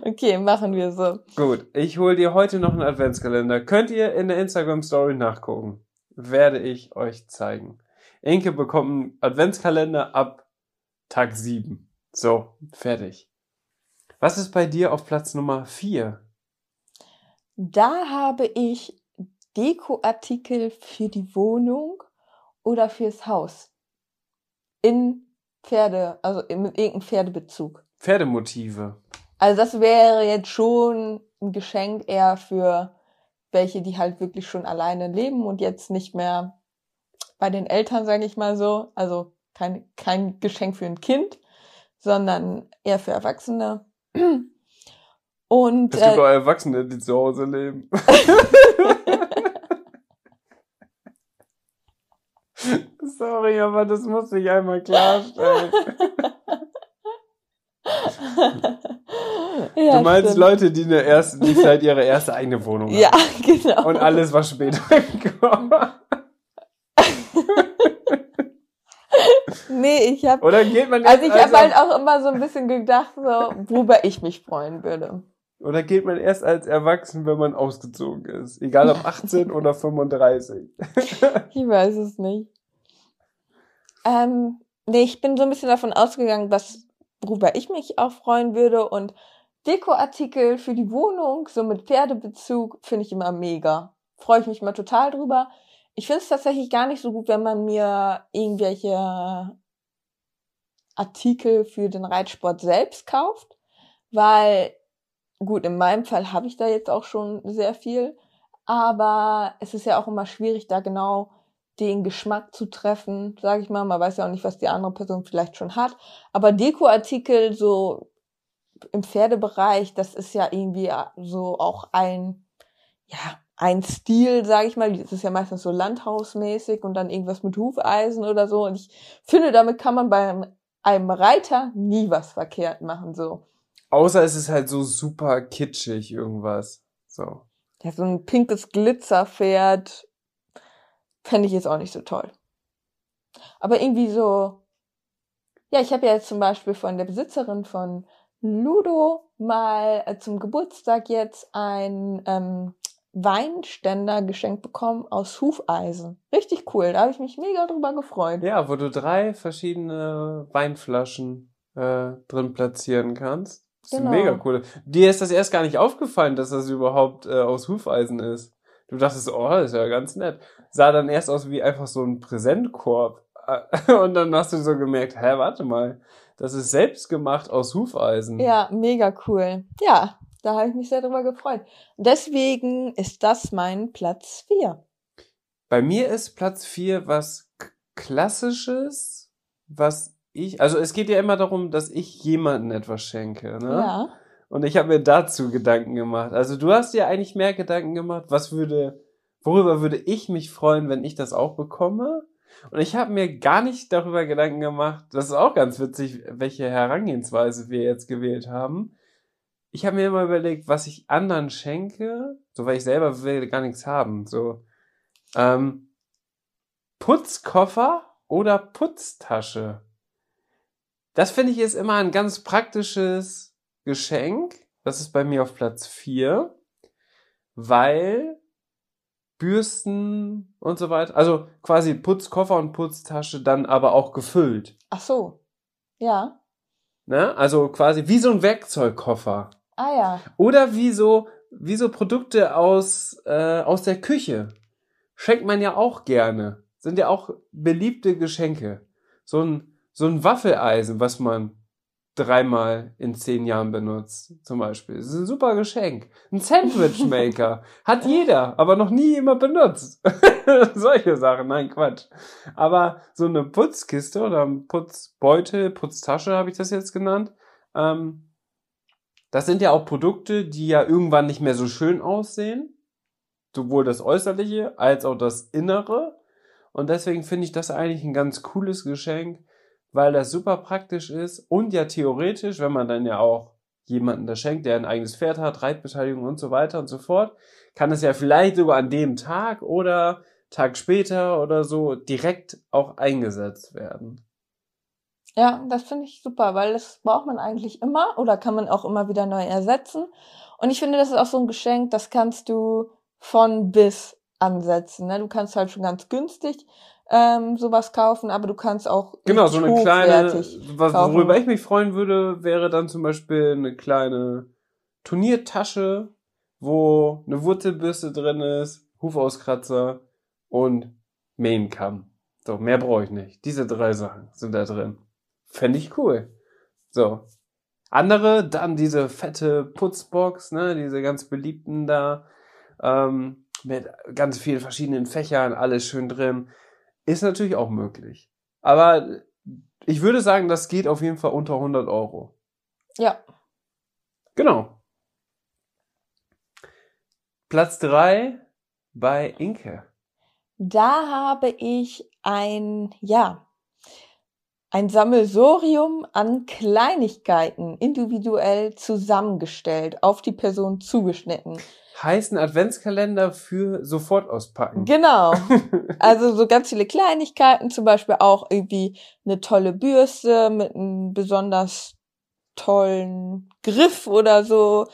Okay, machen wir so. Gut, ich hole dir heute noch einen Adventskalender. Könnt ihr in der Instagram-Story nachgucken. Werde ich euch zeigen. Inke bekommt einen Adventskalender ab Tag 7. So, fertig. Was ist bei dir auf Platz Nummer 4? Da habe ich Dekoartikel für die Wohnung oder fürs Haus. In Pferde, also mit irgendeinem Pferdebezug. Pferdemotive. Also das wäre jetzt schon ein Geschenk eher für welche, die halt wirklich schon alleine leben und jetzt nicht mehr bei den Eltern, sage ich mal so. Also kein, kein Geschenk für ein Kind, sondern eher für Erwachsene. Und Es gibt äh, auch Erwachsene, die zu Hause leben. Sorry, aber das muss ich einmal klarstellen. ja, du meinst stimmt. Leute, die eine erste, die vielleicht ihre erste eigene Wohnung Ja, haben. genau. Und alles, was später gekommen. Nee, ich habe Oder geht man also ich habe als, halt auch immer so ein bisschen gedacht, so worüber ich mich freuen würde. Oder geht man erst als erwachsen, wenn man ausgezogen ist? Egal ob 18 oder 35. Ich weiß es nicht. Ähm, nee, ich bin so ein bisschen davon ausgegangen, was, worüber ich mich auch freuen würde. Und Dekoartikel für die Wohnung, so mit Pferdebezug, finde ich immer mega. Freue ich mich mal total drüber. Ich finde es tatsächlich gar nicht so gut, wenn man mir irgendwelche Artikel für den Reitsport selbst kauft, weil, gut, in meinem Fall habe ich da jetzt auch schon sehr viel, aber es ist ja auch immer schwierig, da genau den Geschmack zu treffen, sage ich mal. Man weiß ja auch nicht, was die andere Person vielleicht schon hat. Aber Dekoartikel so im Pferdebereich, das ist ja irgendwie so auch ein, ja, ein Stil, sage ich mal. Das ist ja meistens so landhausmäßig und dann irgendwas mit Hufeisen oder so. Und ich finde, damit kann man bei einem Reiter nie was verkehrt machen, so. Außer es ist halt so super kitschig irgendwas. So. Ja, so ein pinkes Glitzerpferd fände ich jetzt auch nicht so toll. Aber irgendwie so, ja, ich habe ja jetzt zum Beispiel von der Besitzerin von Ludo mal äh, zum Geburtstag jetzt ein ähm, Weinständer geschenkt bekommen aus Hufeisen. Richtig cool, da habe ich mich mega drüber gefreut. Ja, wo du drei verschiedene Weinflaschen äh, drin platzieren kannst. Das ist Genau. mega cool. Dir ist das erst gar nicht aufgefallen, dass das überhaupt äh, aus Hufeisen ist. Du dachtest, oh, das ist ja ganz nett. Sah dann erst aus wie einfach so ein Präsentkorb. Und dann hast du so gemerkt, hä, warte mal, das ist selbst gemacht aus Hufeisen. Ja, mega cool. Ja, da habe ich mich sehr drüber gefreut. Deswegen ist das mein Platz 4. Bei mir ist Platz 4 was Klassisches, was ich, also es geht ja immer darum, dass ich jemandem etwas schenke, ne? Ja. Und ich habe mir dazu Gedanken gemacht. Also du hast dir eigentlich mehr Gedanken gemacht, was würde, worüber würde ich mich freuen, wenn ich das auch bekomme? Und ich habe mir gar nicht darüber Gedanken gemacht, das ist auch ganz witzig, welche Herangehensweise wir jetzt gewählt haben. Ich habe mir immer überlegt, was ich anderen schenke, so weil ich selber will gar nichts haben. So ähm, Putzkoffer oder Putztasche. Das finde ich ist immer ein ganz praktisches Geschenk. Das ist bei mir auf Platz 4, weil Bürsten und so weiter, also quasi Putzkoffer und Putztasche dann aber auch gefüllt. Ach so. Ja. Ne? Also quasi wie so ein Werkzeugkoffer. Ah ja. Oder wie so, wie so Produkte aus, äh, aus der Küche. Schenkt man ja auch gerne. Sind ja auch beliebte Geschenke. So ein, so ein Waffeleisen, was man dreimal in zehn Jahren benutzt, zum Beispiel. Das ist ein super Geschenk. Ein Sandwichmaker. Hat jeder, aber noch nie jemand benutzt. Solche Sachen, nein, Quatsch. Aber so eine Putzkiste oder ein Putzbeutel, Putztasche habe ich das jetzt genannt. Ähm, das sind ja auch Produkte, die ja irgendwann nicht mehr so schön aussehen. Sowohl das Äußerliche als auch das Innere. Und deswegen finde ich das eigentlich ein ganz cooles Geschenk weil das super praktisch ist und ja theoretisch, wenn man dann ja auch jemanden das schenkt, der ein eigenes Pferd hat, Reitbeteiligung und so weiter und so fort, kann es ja vielleicht sogar an dem Tag oder Tag später oder so direkt auch eingesetzt werden. Ja, das finde ich super, weil das braucht man eigentlich immer oder kann man auch immer wieder neu ersetzen. Und ich finde, das ist auch so ein Geschenk, das kannst du von bis ansetzen. Ne? Du kannst halt schon ganz günstig ähm, sowas kaufen, aber du kannst auch genau so eine kleine, was, worüber ich mich freuen würde, wäre dann zum Beispiel eine kleine Turniertasche, wo eine Wurzelbürste drin ist, Hufauskratzer und Maincam. So, mehr brauche ich nicht. Diese drei Sachen sind da drin. Fände ich cool. So. Andere, dann diese fette Putzbox, ne, diese ganz beliebten da, ähm, mit ganz vielen verschiedenen Fächern, alles schön drin. Ist natürlich auch möglich. Aber ich würde sagen, das geht auf jeden Fall unter 100 Euro. Ja. Genau. Platz 3 bei Inke. Da habe ich ein, ja, ein Sammelsorium an Kleinigkeiten individuell zusammengestellt, auf die Person zugeschnitten heißen Adventskalender für sofort auspacken. Genau. Also so ganz viele Kleinigkeiten, zum Beispiel auch irgendwie eine tolle Bürste mit einem besonders tollen Griff oder so.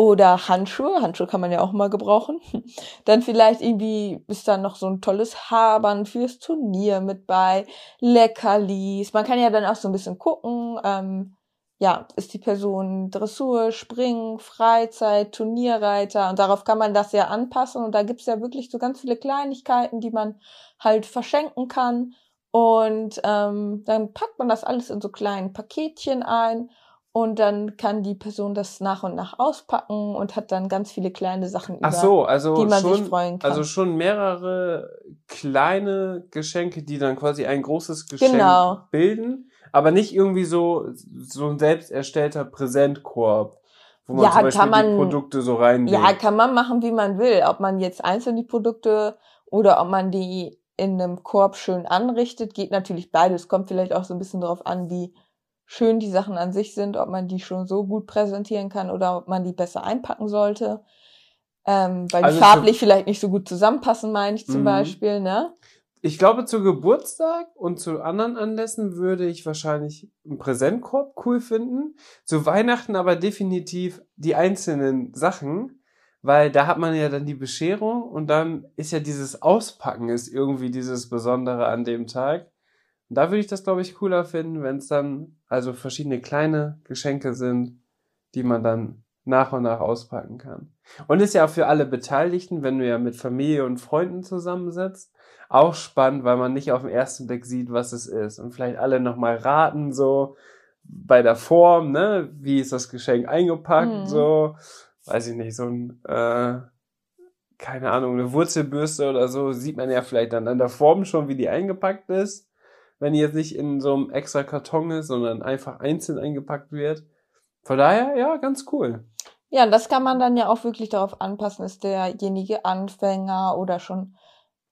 Oder Handschuhe. Handschuhe kann man ja auch mal gebrauchen. Dann vielleicht irgendwie ist da noch so ein tolles Habern fürs Turnier mit bei. Leckerlis. Man kann ja dann auch so ein bisschen gucken. Ähm, ja, ist die Person Dressur, Springen, Freizeit, Turnierreiter und darauf kann man das ja anpassen und da gibt's ja wirklich so ganz viele Kleinigkeiten, die man halt verschenken kann und ähm, dann packt man das alles in so kleinen Paketchen ein und dann kann die Person das nach und nach auspacken und hat dann ganz viele kleine Sachen Ach so, also die man schon, sich freuen kann. Also schon mehrere kleine Geschenke, die dann quasi ein großes Geschenk genau. bilden aber nicht irgendwie so, so ein selbst erstellter Präsentkorb, wo man ja, zum Beispiel man, die Produkte so reinlegt. Ja, kann man machen, wie man will. Ob man jetzt einzeln die Produkte oder ob man die in einem Korb schön anrichtet, geht natürlich beides. Kommt vielleicht auch so ein bisschen darauf an, wie schön die Sachen an sich sind, ob man die schon so gut präsentieren kann oder ob man die besser einpacken sollte. Ähm, weil also die farblich vielleicht nicht so gut zusammenpassen, meine ich zum mhm. Beispiel, ne? Ich glaube, zu Geburtstag und zu anderen Anlässen würde ich wahrscheinlich einen Präsentkorb cool finden. Zu Weihnachten aber definitiv die einzelnen Sachen, weil da hat man ja dann die Bescherung und dann ist ja dieses Auspacken ist irgendwie dieses Besondere an dem Tag. Und da würde ich das, glaube ich, cooler finden, wenn es dann also verschiedene kleine Geschenke sind, die man dann nach und nach auspacken kann. Und ist ja auch für alle Beteiligten, wenn du ja mit Familie und Freunden zusammensitzt, auch spannend, weil man nicht auf den ersten Blick sieht, was es ist. Und vielleicht alle nochmal raten, so bei der Form, ne? Wie ist das Geschenk eingepackt, mhm. so, weiß ich nicht, so ein, äh, keine Ahnung, eine Wurzelbürste oder so, sieht man ja vielleicht dann an der Form schon, wie die eingepackt ist. Wenn die jetzt nicht in so einem extra Karton ist, sondern einfach einzeln eingepackt wird. Von daher, ja, ganz cool. Ja, und das kann man dann ja auch wirklich darauf anpassen, ist derjenige Anfänger oder schon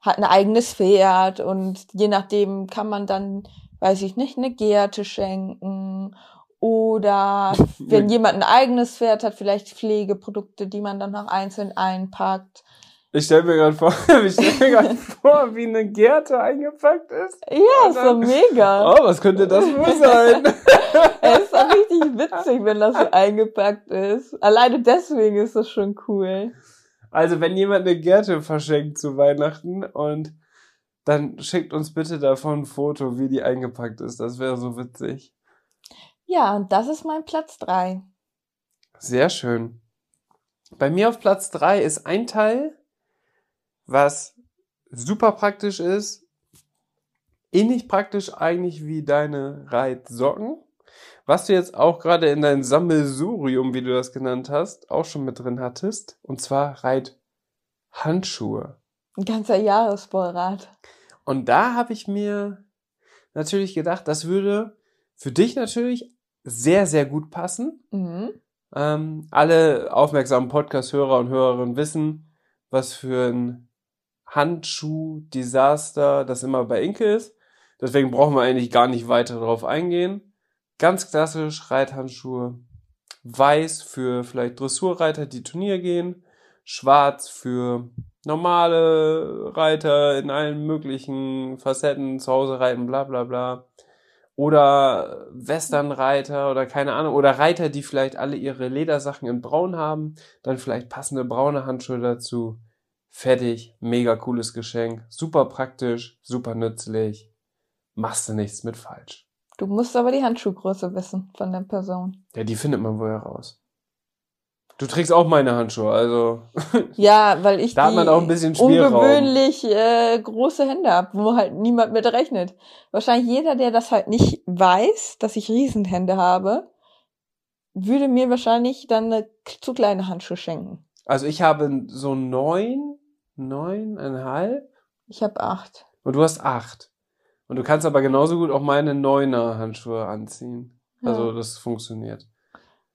hat ein eigenes Pferd und je nachdem kann man dann, weiß ich nicht, eine Gerte schenken oder wenn jemand ein eigenes Pferd hat, vielleicht Pflegeprodukte, die man dann noch einzeln einpackt. Ich stelle mir gerade vor, ich stell mir gerade vor, wie eine Gerte eingepackt ist. Ja, ist so mega. Oh, was könnte das wohl sein? es ist doch richtig witzig, wenn das so eingepackt ist. Alleine deswegen ist das schon cool. Also, wenn jemand eine Gerte verschenkt zu Weihnachten und dann schickt uns bitte davon ein Foto, wie die eingepackt ist. Das wäre so witzig. Ja, und das ist mein Platz drei. Sehr schön. Bei mir auf Platz drei ist ein Teil, was super praktisch ist, ähnlich praktisch eigentlich wie deine Reitsocken. Was du jetzt auch gerade in dein Sammelsurium, wie du das genannt hast, auch schon mit drin hattest. Und zwar Reithandschuhe. Ein ganzer Jahresvorrat. Und da habe ich mir natürlich gedacht, das würde für dich natürlich sehr, sehr gut passen. Mhm. Ähm, alle aufmerksamen Podcast-Hörer und Hörerinnen wissen, was für ein Handschuh-Desaster das immer bei Inke ist. Deswegen brauchen wir eigentlich gar nicht weiter darauf eingehen. Ganz klassisch Reithandschuhe. Weiß für vielleicht Dressurreiter, die Turnier gehen. Schwarz für normale Reiter in allen möglichen Facetten, zu Hause reiten, bla bla bla. Oder Westernreiter oder keine Ahnung. Oder Reiter, die vielleicht alle ihre Ledersachen in braun haben. Dann vielleicht passende braune Handschuhe dazu. Fertig. Mega cooles Geschenk. Super praktisch, super nützlich. Machst du nichts mit falsch. Du musst aber die Handschuhgröße wissen von der Person. Ja, die findet man wohl heraus. Du trägst auch meine Handschuhe, also. Ja, weil ich Da hat man auch ein bisschen Spielraum. ungewöhnlich äh, große Hände habe, wo halt niemand mit rechnet. Wahrscheinlich jeder, der das halt nicht weiß, dass ich Riesenhände habe, würde mir wahrscheinlich dann eine zu kleine Handschuhe schenken. Also ich habe so neun, neuneinhalb Ich habe acht. und du hast acht. Und du kannst aber genauso gut auch meine neuner Handschuhe anziehen. Also Ja. das funktioniert.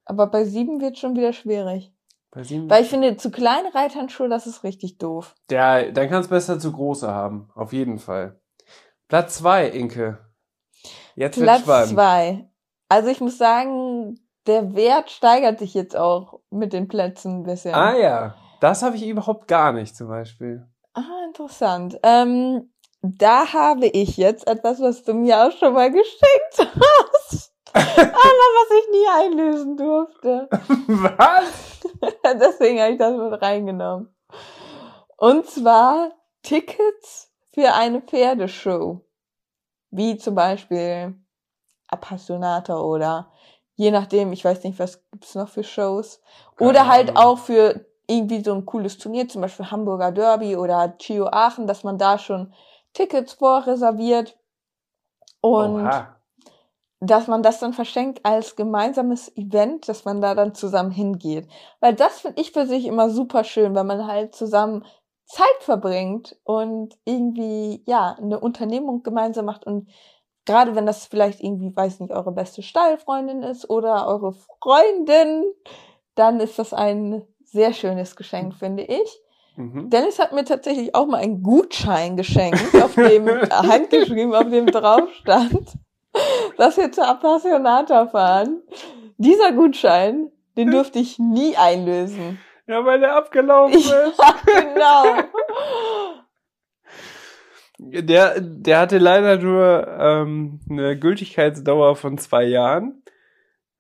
Aber bei sieben wird schon wieder schwierig. Bei sieben. Weil ich finde, zu kleine Reithandschuhe, das ist richtig doof. Ja, dann kannst du besser zu große haben. Auf jeden Fall. Platz zwei, Inke. Jetzt Platz zwei. Also ich muss sagen, der Wert steigert sich jetzt auch mit den Plätzen ein bisschen. Ah ja, das habe ich überhaupt gar nicht zum Beispiel. Ah, interessant. Ähm, da habe ich jetzt etwas, was du mir auch schon mal geschenkt hast. Aber was ich nie einlösen durfte. Was? Deswegen habe ich das mit reingenommen. Und zwar Tickets für eine Pferdeshow. Wie zum Beispiel Appassionata oder je nachdem, ich weiß nicht, was gibt's noch für Shows. Oder halt auch für irgendwie so ein cooles Turnier, zum Beispiel Hamburger Derby oder Chio Aachen, dass man da schon Tickets vorreserviert. Und Oha. dass man das dann verschenkt als gemeinsames Event, dass man da dann zusammen hingeht. Weil das finde ich für sich immer super schön, weil man halt zusammen Zeit verbringt und irgendwie, ja, eine Unternehmung gemeinsam macht und gerade wenn das vielleicht irgendwie, weiß nicht, eure beste Stallfreundin ist oder eure Freundin, dann ist das ein sehr schönes Geschenk, finde ich. Mhm. Dennis hat mir tatsächlich auch mal einen Gutschein geschenkt, auf dem handgeschrieben, auf dem drauf stand, dass wir zur Appassionata fahren. Dieser Gutschein, den durfte ich nie einlösen. Ja, weil der abgelaufen ist. Ja, genau. Der, der hatte leider nur ähm, eine Gültigkeitsdauer von zwei Jahren.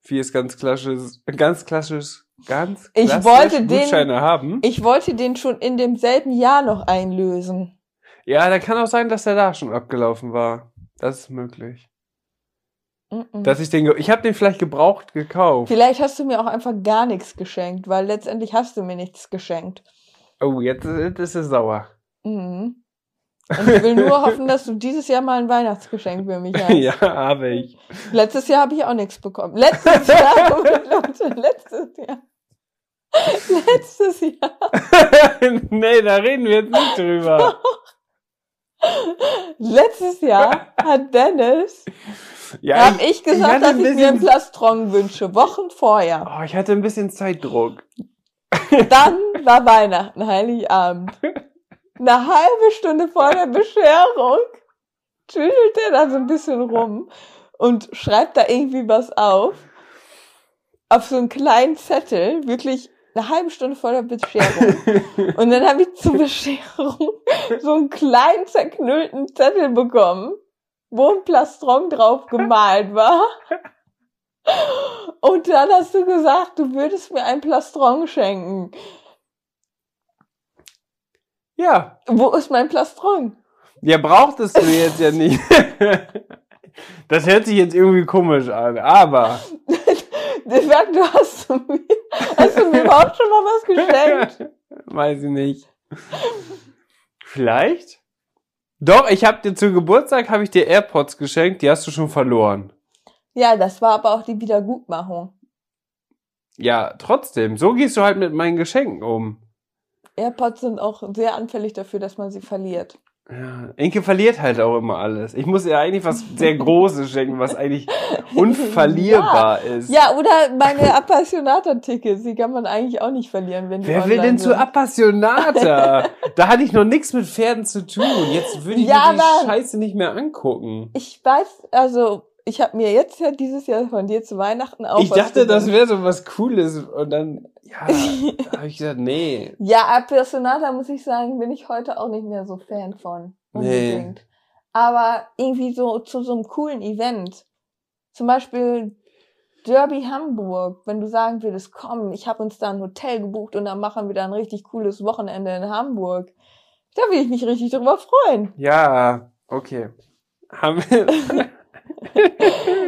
Wie es ganz klassisch, ganz klassisch, ganz Ich klassisch wollte den- Gutscheine haben. Ich wollte den schon in demselben Jahr noch einlösen. Ja, da kann auch sein, dass der da schon abgelaufen war. Das ist möglich. Dass ich den, ich habe den vielleicht gebraucht gekauft. Vielleicht hast du mir auch einfach gar nichts geschenkt, weil letztendlich hast du mir nichts geschenkt. Oh, jetzt, jetzt ist es sauer. Mhm. Und ich will nur hoffen, dass du dieses Jahr mal ein Weihnachtsgeschenk für mich hast. ja, habe ich. Letztes Jahr habe ich auch nichts bekommen. Letztes Jahr, Leute, letztes Jahr. Letztes Jahr. nee, da reden wir jetzt nicht drüber. Letztes Jahr hat Dennis, Ja, habe ich gesagt, hatte dass ein ich mir ein bisschen- Plastron wünsche, Wochen vorher. Oh, ich hatte ein bisschen Zeitdruck. Dann war Weihnachten, Heiligabend. Eine halbe Stunde vor der Bescherung tüdelt er da so ein bisschen rum und schreibt da irgendwie was auf. Auf so einen kleinen Zettel, wirklich eine halbe Stunde vor der Bescherung. Und dann habe ich zur Bescherung so einen kleinen zerknüllten Zettel bekommen, wo ein Plastron drauf gemalt war. Und dann hast du gesagt, du würdest mir ein Plastron schenken. Ja, Wo ist mein Plastron? ja, brauchtest du jetzt ja nicht. Das hört sich jetzt irgendwie komisch an, aber De facto hast du mir, hast du mir überhaupt schon mal was geschenkt? weiß ich nicht. Vielleicht Doch, ich habe dir zu Geburtstag habe ich dir AirPods geschenkt, die hast du schon verloren. Ja, das war aber auch die Wiedergutmachung. Ja, trotzdem, so gehst du halt mit meinen Geschenken um. AirPods sind auch sehr anfällig dafür, dass man sie verliert. Ja, Inke verliert halt auch immer alles. Ich muss ihr eigentlich was sehr Großes schenken, was eigentlich unverlierbar ja. ist. Ja, oder meine Appassionata-Tickets, die kann man eigentlich auch nicht verlieren, wenn die Wer will denn zu sind. Appassionata? da hatte ich noch nichts mit Pferden zu tun. Jetzt würde ich Ja, mir die Scheiße nicht mehr angucken. Ich weiß, also ich habe mir jetzt ja dieses Jahr von dir zu Weihnachten auch Ich dachte, das wäre so was Cooles. Und dann, ja, da habe ich gesagt, nee. Ja, Appassionata muss ich sagen, bin ich heute auch nicht mehr so Fan von. Nee. Unbedingt. Aber irgendwie so zu so einem coolen Event. Zum Beispiel Derby Hamburg, wenn du sagen würdest, komm, ich habe uns da ein Hotel gebucht und dann machen wir da ein richtig cooles Wochenende in Hamburg. Da will ich mich richtig drüber freuen. Ja, okay. Haben wir.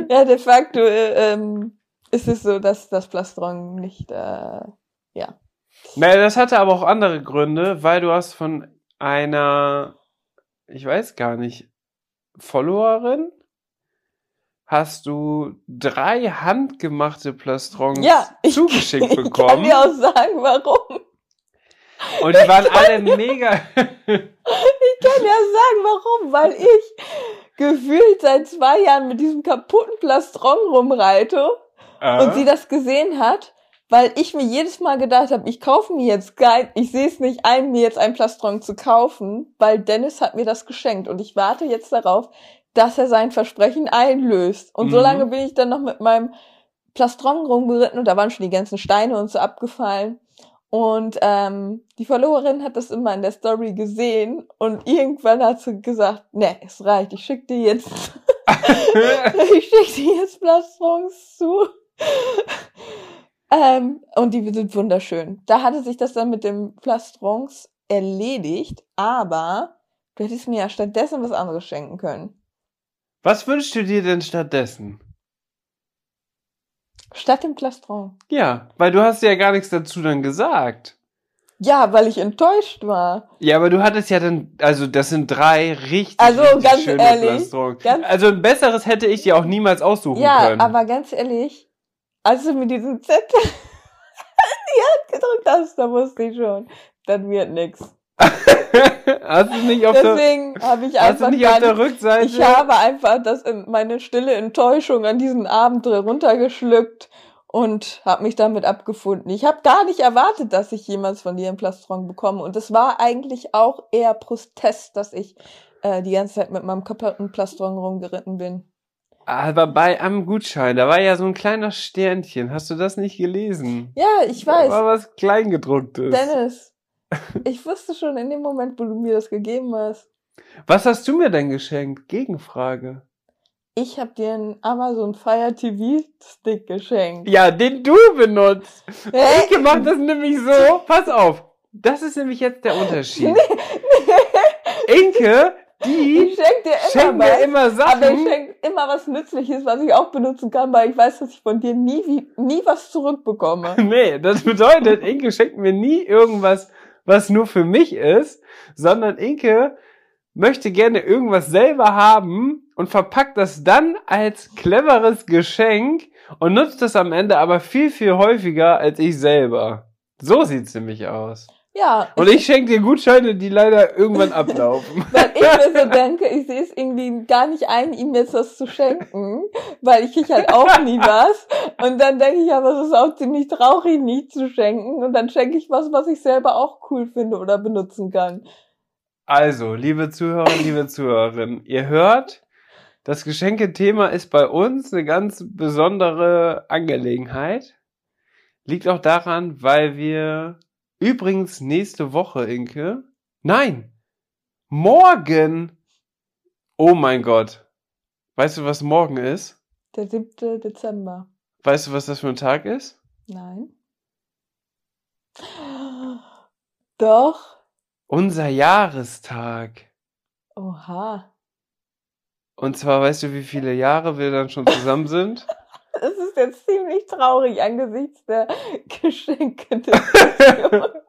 Ja, de facto äh, ähm, ist es so, dass das Plastron nicht, äh, ja. naja, das hatte aber auch andere Gründe, weil du hast von einer, ich weiß gar nicht, Followerin, hast du drei handgemachte Plastrons Ja, ich, zugeschickt ich kann bekommen. dir auch sagen, warum. Und die waren alle mega. Ich kann ja sagen, warum. Weil ich gefühlt seit zwei Jahren mit diesem kaputten Plastron rumreite und sie das gesehen hat, weil ich mir jedes Mal gedacht habe, ich kaufe mir jetzt kein, ich sehe es nicht ein, mir jetzt ein Plastron zu kaufen, weil Dennis hat mir das geschenkt und ich warte jetzt darauf, dass er sein Versprechen einlöst. Und so Mhm. lange bin ich dann noch mit meinem Plastron rumgeritten und da waren schon die ganzen Steine und so abgefallen. Und ähm, die Followerin hat das immer in der Story gesehen und irgendwann hat sie gesagt, ne, es reicht, ich schick dir jetzt, ich schick dir jetzt Plastrons zu. ähm, und die sind wunderschön. Da hatte sich das dann mit dem Plastrons erledigt, aber du hättest mir ja stattdessen was anderes schenken können. Was wünschst du dir denn stattdessen? Statt dem Plastron. Ja, weil du hast ja gar nichts dazu dann gesagt. Ja, weil ich enttäuscht war. Ja, aber du hattest ja dann, also das sind drei richtig, Also, richtig ganz schöne ehrlich, Plastrons. ganz- Also ein besseres hätte ich dir auch niemals aussuchen Ja, können. aber ganz ehrlich, als du mir diesen Zettel in die Hand gedrückt hast, da wusste ich schon, das wird nix. hast du nicht auf der, Deswegen habe ich hast du einfach nicht auf der Rückseite? ich habe einfach das in meine stille Enttäuschung an diesen Abend runtergeschluckt und habe mich damit abgefunden. Ich habe gar nicht erwartet, dass ich jemals von dir einen Plastron bekomme und es war eigentlich auch eher Protest, dass ich äh, die ganze Zeit mit meinem kaputten Plastron rumgeritten bin. aber bei am Gutschein, da war ja so ein kleiner Sternchen. Hast du das nicht gelesen? Ja, ich Da weiß. war was Kleingedrucktes. Dennis, ich wusste schon in dem Moment, wo du mir das gegeben hast. Was hast du mir denn geschenkt? Gegenfrage. Ich habe dir einen Amazon Fire TV Stick geschenkt. Ja, den du benutzt. Hä? Ich mach das nämlich so. Pass auf. Das ist nämlich jetzt der Unterschied. Inke, die Ich schenk dir immer schenkt mir was. immer aber ich Sachen. schenk immer was Nützliches, was ich auch benutzen kann, weil ich weiß, dass ich von dir nie, nie was zurückbekomme. Nee, das bedeutet, Inke schenkt mir nie irgendwas, was nur für mich ist, sondern Inke möchte gerne irgendwas selber haben und verpackt das dann als cleveres Geschenk und nutzt das am Ende aber viel, viel häufiger als ich selber. So sieht's nämlich aus. Ja, Und ich schenke dir Gutscheine, die leider irgendwann ablaufen. weil ich mir so denke, ich sehe es irgendwie gar nicht ein, ihm jetzt was zu schenken, weil ich krieg halt auch nie was. Und dann denke ich, aber es ist auch ziemlich traurig, nicht zu schenken. Und dann schenke ich was, was ich selber auch cool finde oder benutzen kann. Also, liebe Zuhörer, liebe Zuhörerinnen, ihr hört, das Geschenkethema ist bei uns eine ganz besondere Angelegenheit. Liegt auch daran, weil wir übrigens nächste Woche, Inke, nein, morgen, oh mein Gott, weißt du, was morgen ist? Der 7. Dezember. Weißt du, was das für ein Tag ist? Nein. Doch. Unser Jahrestag. Oha. Und zwar, weißt du, wie viele Jahre wir dann schon zusammen sind? Das ist jetzt ziemlich traurig angesichts der Geschenke.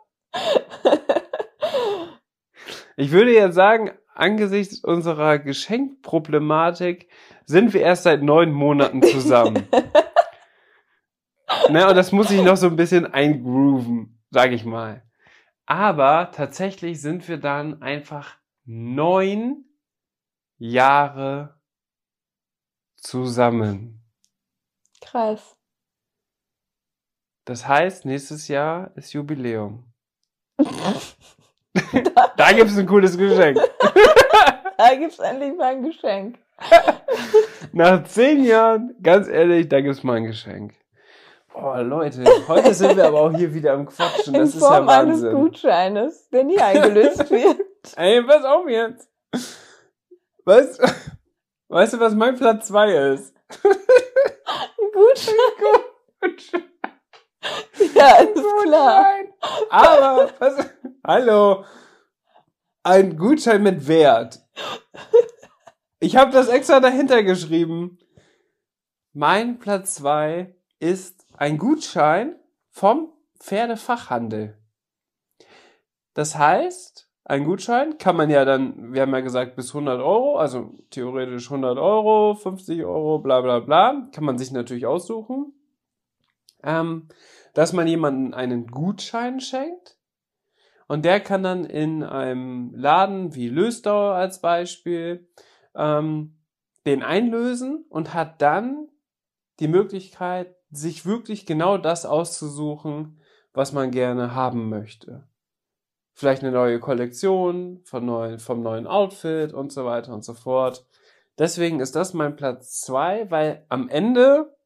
Ich würde jetzt sagen, angesichts unserer Geschenkproblematik sind wir erst seit neun Monaten zusammen. ne, und das muss ich noch so ein bisschen eingrooven, sag ich mal. Aber tatsächlich sind wir dann einfach neun Jahre zusammen. Krass. Das heißt, nächstes Jahr ist Jubiläum. da gibt's ein cooles Geschenk. da gibt's endlich mal ein Geschenk. Nach zehn Jahren, ganz ehrlich, da gibt's mal ein Geschenk. Boah, Leute, heute sind wir aber auch hier wieder am Quatschen. Das In ist ja Form eines Wahnsinn. Gutscheines, der nie eingelöst wird. Ey, pass auf jetzt. Weißt, weißt du, was mein Platz zwei ist? Ein Gutschein. Ja, ist klar. Gutschein. Aber, was, hallo. Ein Gutschein mit Wert. Ich habe das extra dahinter geschrieben. Mein Platz zwei ist ein Gutschein vom Pferdefachhandel. Das heißt, ein Gutschein kann man ja dann, wir haben ja gesagt, bis 100 Euro, also theoretisch 100 Euro, 50 Euro, bla bla bla, kann man sich natürlich aussuchen, ähm, dass man jemanden einen Gutschein schenkt. Und der kann dann in einem Laden wie Lösdauer als Beispiel ähm, den einlösen und hat dann die Möglichkeit, sich wirklich genau das auszusuchen, was man gerne haben möchte. Vielleicht eine neue Kollektion von neuen, vom neuen Outfit und so weiter und so fort. Deswegen ist das mein Platz zwei, weil am Ende,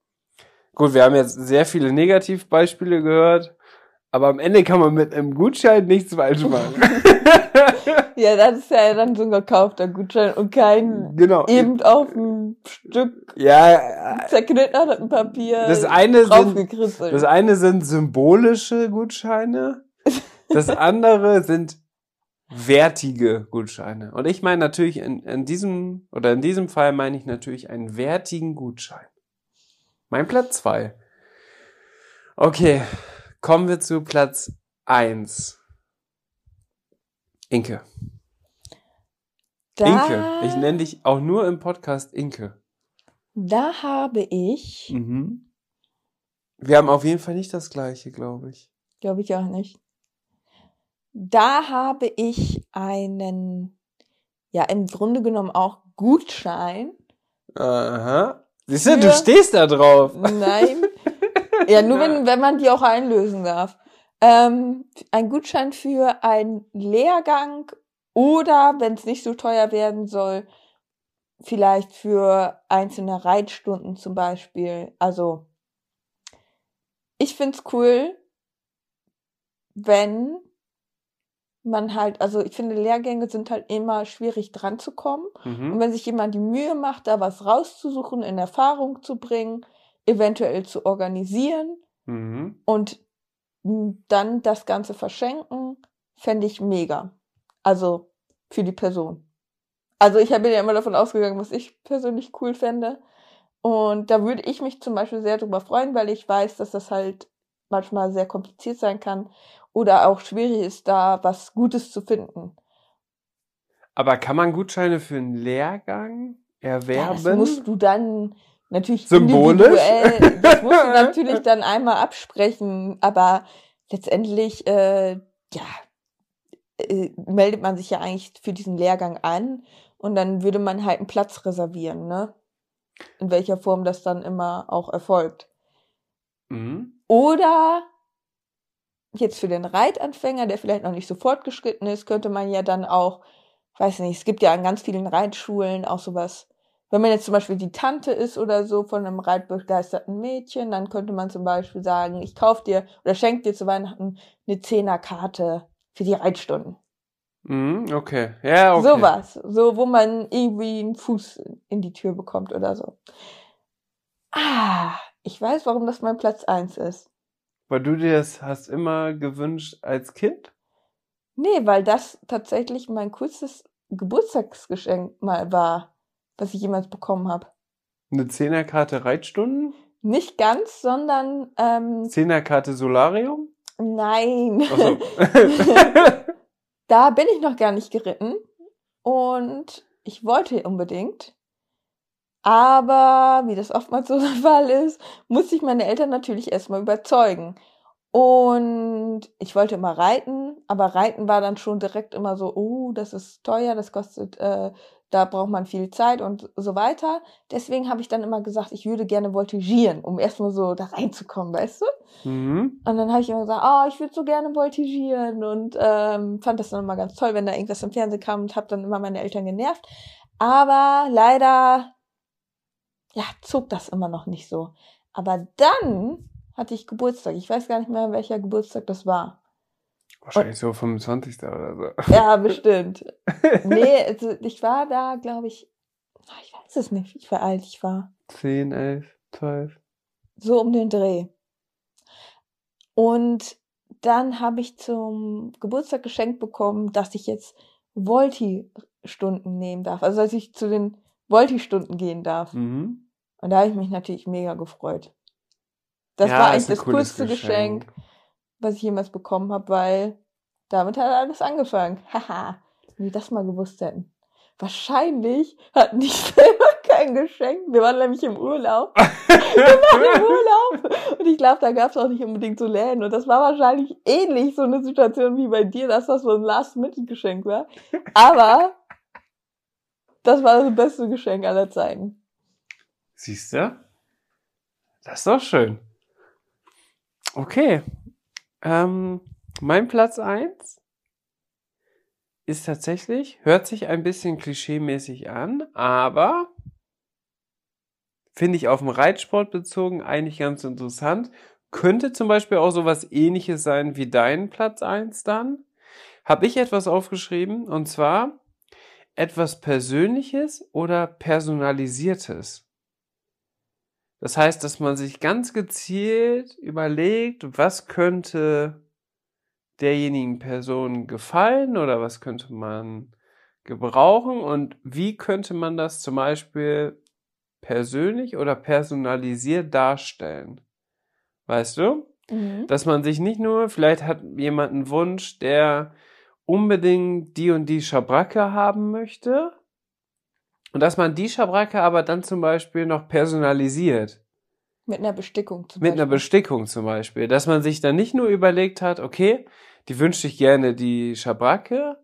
gut, wir haben jetzt sehr viele Negativbeispiele gehört, aber am Ende kann man mit einem Gutschein nichts falsch machen. Ja, das ist ja dann so ein gekaufter Gutschein und kein genau. eben auf ein Stück Ja, zerknitterten Papier das eine sind, das eine sind symbolische Gutscheine, das andere sind wertige Gutscheine. Und ich meine natürlich in, in diesem, oder in diesem Fall meine ich natürlich einen wertigen Gutschein. Mein Platz zwei. Okay, kommen wir zu Platz eins. Inke. da, Inke. Ich nenne dich auch nur im Podcast Inke. da habe ich, Mhm. Wir haben auf jeden Fall nicht das gleiche, glaube ich. glaube ich auch nicht. Da habe ich einen, ja, im Grunde genommen auch Gutschein. Aha. Siehst du, du stehst da drauf. Nein. ja, nur wenn, wenn man die auch einlösen darf. Ähm, ein Gutschein für einen Lehrgang oder, wenn es nicht so teuer werden soll, vielleicht für einzelne Reitstunden zum Beispiel. Also, ich find's cool, wenn man halt, also ich finde, Lehrgänge sind halt immer schwierig dran zu kommen. Und Mhm. wenn sich jemand die Mühe macht, da was rauszusuchen, in Erfahrung zu bringen, eventuell zu organisieren Mhm. und dann das Ganze verschenken, fände ich mega. Also für die Person. Also ich bin ja immer davon ausgegangen, was ich persönlich cool fände. Und da würde ich mich zum Beispiel sehr drüber freuen, weil ich weiß, dass das halt manchmal sehr kompliziert sein kann oder auch schwierig ist, da was Gutes zu finden. Aber kann man Gutscheine für einen Lehrgang Ja, erwerben? das musst du dann natürlich Symbolisch? individuell, das musst du natürlich dann einmal absprechen, aber letztendlich, äh, ja, äh, meldet man sich ja eigentlich für diesen Lehrgang an und dann würde man halt einen Platz reservieren, ne? In welcher Form das dann immer auch erfolgt. mhm. Oder jetzt für den Reitanfänger, der vielleicht noch nicht so fortgeschritten ist, könnte man ja dann auch, weiß nicht, es gibt ja an ganz vielen Reitschulen auch sowas. Wenn man jetzt zum Beispiel die Tante ist oder so von einem reitbegeisterten Mädchen, dann könnte man zum Beispiel sagen, ich kauf dir oder schenk dir zu Weihnachten eine Zehnerkarte für die Reitstunden. Mhm. Okay. Ja, okay. Sowas. So, wo man irgendwie einen Fuß in die Tür bekommt oder so. Ah, ich weiß, warum das mein Platz eins ist. Weil du dir das hast immer gewünscht als Kind? Nee, weil das tatsächlich mein coolstes Geburtstagsgeschenk mal war, was ich jemals bekommen habe. Eine Zehnerkarte Reitstunden? Nicht ganz, sondern ähm, Zehnerkarte Solarium? nein. Achso. da bin ich noch gar nicht geritten. Und ich wollte unbedingt. Aber, wie das oftmals so der Fall ist, musste ich meine Eltern natürlich erstmal überzeugen. Und ich wollte immer reiten, aber reiten war dann schon direkt immer so, oh, das ist teuer, das kostet, äh, da braucht man viel Zeit und so weiter. Deswegen habe ich dann immer gesagt, ich würde gerne voltigieren, um erstmal so da reinzukommen, weißt du? Mhm. Und dann habe ich immer gesagt, oh, ich würde so gerne voltigieren und ähm, fand das dann immer ganz toll, wenn da irgendwas im Fernsehen kam und habe dann immer meine Eltern genervt. Aber leider, ja, zog das immer noch nicht so. Aber dann hatte ich Geburtstag. Ich weiß gar nicht mehr, welcher Geburtstag das war. Wahrscheinlich Und, so 25. oder so. Ja, bestimmt. nee, also ich war da, glaube ich, ich weiß es nicht, wie alt ich war. 10, 11, 12. So um den Dreh. Und dann habe ich zum Geburtstag geschenkt bekommen, dass ich jetzt Volti-Stunden nehmen darf. Also dass ich zu den Volti-Stunden gehen darf. Mhm. Und da habe ich mich natürlich mega gefreut. Das ja, war eigentlich das coolste Geschenk. Geschenk, was ich jemals bekommen habe, weil damit hat alles angefangen. Haha, wenn wir das mal gewusst hätten. Wahrscheinlich hatten die selber kein Geschenk. Wir waren nämlich im Urlaub. wir waren im Urlaub. Und ich glaube, da gab es auch nicht unbedingt so Läden. Und das war wahrscheinlich ähnlich so eine Situation wie bei dir, dass das so ein Last-Minute-Geschenk war. Aber das war das beste Geschenk aller Zeiten. Siehst du? Das ist doch schön. Okay. Ähm, mein Platz eins ist tatsächlich, hört sich ein bisschen klischeemäßig an, aber finde ich auf dem Reitsport bezogen eigentlich ganz interessant. Könnte zum Beispiel auch sowas ähnliches sein wie dein Platz eins dann. Habe ich etwas aufgeschrieben und zwar etwas Persönliches oder Personalisiertes. Das heißt, dass man sich ganz gezielt überlegt, was könnte derjenigen Person gefallen oder was könnte man gebrauchen und wie könnte man das zum Beispiel persönlich oder personalisiert darstellen. Weißt du? Mhm. Dass man sich nicht nur, vielleicht hat jemand einen Wunsch, der unbedingt die und die Schabracke haben möchte, und dass man die Schabracke aber dann zum Beispiel noch personalisiert. Mit einer Bestickung zum Mit Beispiel. einer Bestickung zum Beispiel. Dass man sich dann nicht nur überlegt hat, okay, die wünsche ich gerne die Schabracke,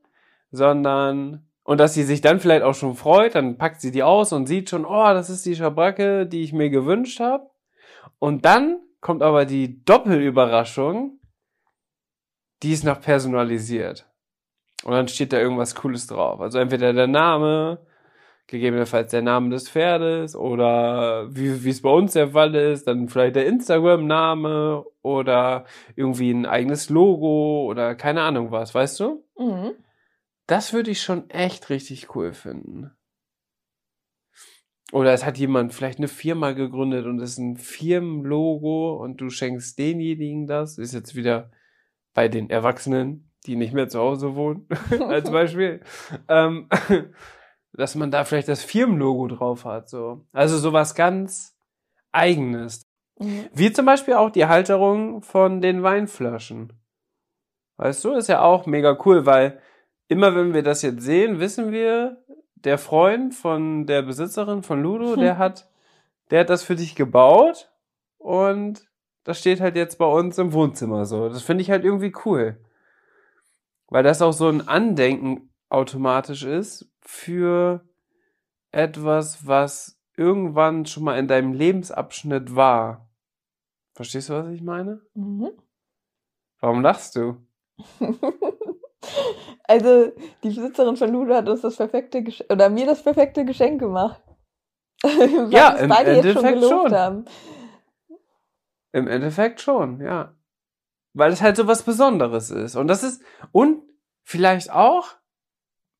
sondern, und dass sie sich dann vielleicht auch schon freut, dann packt sie die aus und sieht schon, oh, das ist die Schabracke, die ich mir gewünscht habe. Und dann kommt aber die Doppelüberraschung, die ist noch personalisiert. Und dann steht da irgendwas Cooles drauf. Also entweder der Name, gegebenenfalls der Name des Pferdes oder wie, wie es bei uns der Fall ist, dann vielleicht der Instagram-Name oder irgendwie ein eigenes Logo oder keine Ahnung was, weißt du? Mhm. Das würde ich schon echt richtig cool finden. Oder es hat jemand vielleicht eine Firma gegründet und es ist ein Firmenlogo und du schenkst denjenigen das. Ist jetzt wieder bei den Erwachsenen, die nicht mehr zu Hause wohnen, als Beispiel. ähm, dass man da vielleicht das Firmenlogo drauf hat. So. Also sowas ganz Eigenes. Mhm. Wie zum Beispiel auch die Halterung von den Weinflaschen. Weißt du, ist ja auch mega cool, weil immer wenn wir das jetzt sehen, wissen wir, der Freund von der Besitzerin von Ludo, der hat, der hat das für dich gebaut und das steht halt jetzt bei uns im Wohnzimmer so. Das finde ich halt irgendwie cool. Weil das auch so ein Andenken automatisch ist für etwas, was irgendwann schon mal in deinem Lebensabschnitt war. Verstehst du, was ich meine? Mhm. Warum lachst du? also, die Besitzerin von Ludo hat uns das perfekte Geschenk, oder mir das perfekte Geschenk gemacht. ja, im Endeffekt schon, schon. Haben. Im Endeffekt schon, ja. Weil es halt so was Besonderes ist. Und das ist, und vielleicht auch,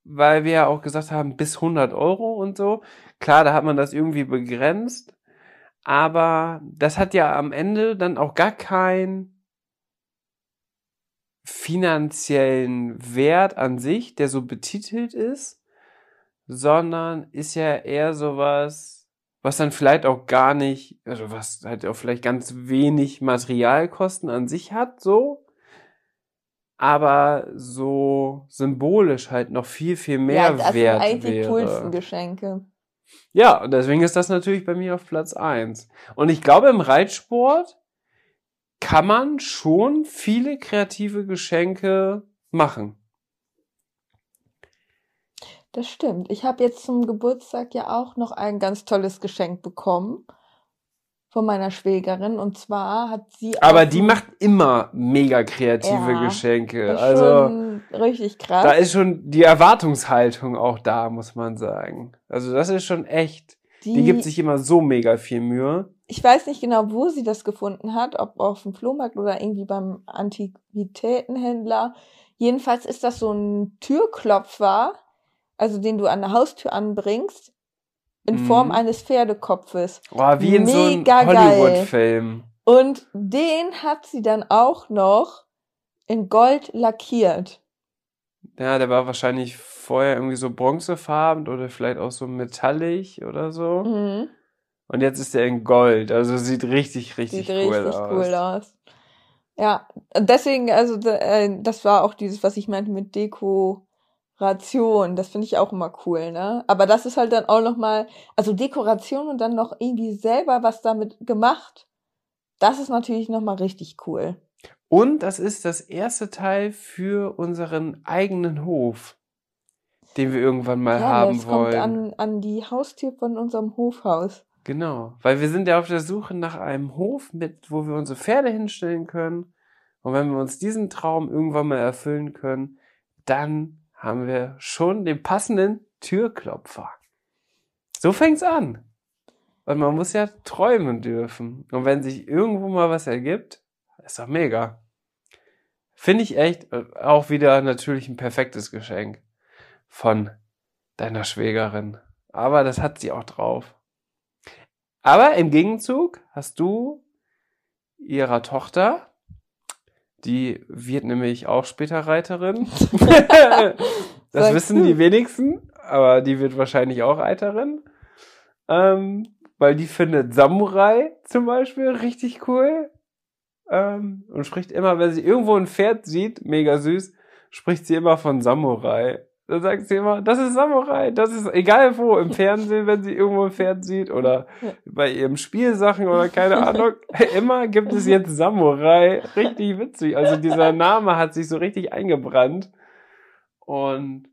weil wir ja auch gesagt haben, bis 100 Euro und so. Klar, da hat man das irgendwie begrenzt, aber das hat ja am Ende dann auch gar keinen finanziellen Wert an sich, der so betitelt ist, sondern ist ja eher sowas, was dann vielleicht auch gar nicht, also was halt auch vielleicht ganz wenig Materialkosten an sich hat, so, aber so symbolisch halt noch viel, viel mehr ja, das wert sind eigentlich die wäre. coolsten Geschenke. Ja, und deswegen ist das natürlich bei mir auf Platz eins. Und ich glaube, im Reitsport kann man schon viele kreative Geschenke machen. Das stimmt. Ich habe jetzt zum Geburtstag ja auch noch ein ganz tolles Geschenk bekommen von meiner Schwägerin. Und zwar hat sie Aber die macht immer mega kreative Ja, Geschenke. Also schon richtig krass. da ist schon die Erwartungshaltung auch da, muss man sagen. Also das ist schon echt. Die gibt sich immer so mega viel Mühe. ich weiß nicht genau, wo sie das gefunden hat, ob auf dem Flohmarkt oder irgendwie beim Antiquitätenhändler. Jedenfalls ist das so ein Türklopfer, also den du an der Haustür anbringst, in Mhm. Form eines Pferdekopfes. Boah, wie in so einem Mega. Hollywood-Film. Und den hat sie dann auch noch in Gold lackiert. Ja, der war wahrscheinlich vorher irgendwie so bronzefarben oder vielleicht auch so metallig oder so. Mhm. Und jetzt ist er in Gold. Also sieht richtig, richtig Sieht cool richtig aus. cool aus. Ja, deswegen, also äh, das war auch dieses, was ich meinte mit Dekoration. Das finde ich auch immer cool, ne? Aber das ist halt dann auch noch mal, also Dekoration und dann noch irgendwie selber was damit gemacht. Das ist natürlich noch mal richtig cool. Und das ist das erste Teil für unseren eigenen Hof, den wir irgendwann mal ja, haben das kommt wollen. an, an die Haustür von unserem Hofhaus. Genau, weil wir sind ja auf der Suche nach einem Hof, mit, wo wir unsere Pferde hinstellen können. Und wenn wir uns diesen Traum irgendwann mal erfüllen können, dann haben wir schon den passenden Türklopfer. So fängt's an. Und man muss ja träumen dürfen. Und wenn sich irgendwo mal was ergibt, ist doch mega. Finde ich echt äh, auch wieder natürlich ein perfektes Geschenk von deiner Schwägerin. Aber das hat sie auch drauf. Aber im Gegenzug hast du ihrer Tochter, die wird nämlich auch später Reiterin. das wissen die wenigsten, aber die wird wahrscheinlich auch Reiterin. Ähm, weil die findet Samurai zum Beispiel richtig cool. Ähm, und spricht immer, wenn sie irgendwo ein Pferd sieht, mega süß, spricht sie immer von Samurai. Dann sagt sie immer, das ist Samurai, das ist egal wo, im Fernsehen, wenn sie irgendwo ein Pferd sieht oder bei ihrem Spielsachen oder keine Ahnung. Immer gibt es jetzt Samurai. Richtig witzig. Also dieser Name hat sich so richtig eingebrannt. Und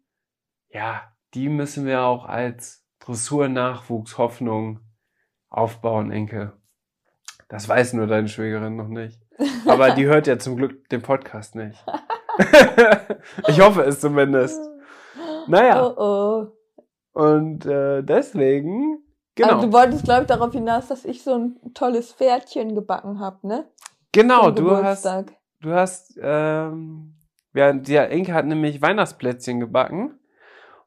ja, die müssen wir auch als Dressur-Nachwuchs-Hoffnung aufbauen, Enkel. Das weiß nur deine Schwägerin noch nicht. Aber die hört ja zum Glück den Podcast nicht. ich hoffe es zumindest. Naja, Oh oh. und äh, deswegen, genau. Also du wolltest, glaube ich, darauf hinaus, dass ich so ein tolles Pferdchen gebacken habe, ne? genau, Zum du hast, du hast, ähm, ja, die Enke hat nämlich Weihnachtsplätzchen gebacken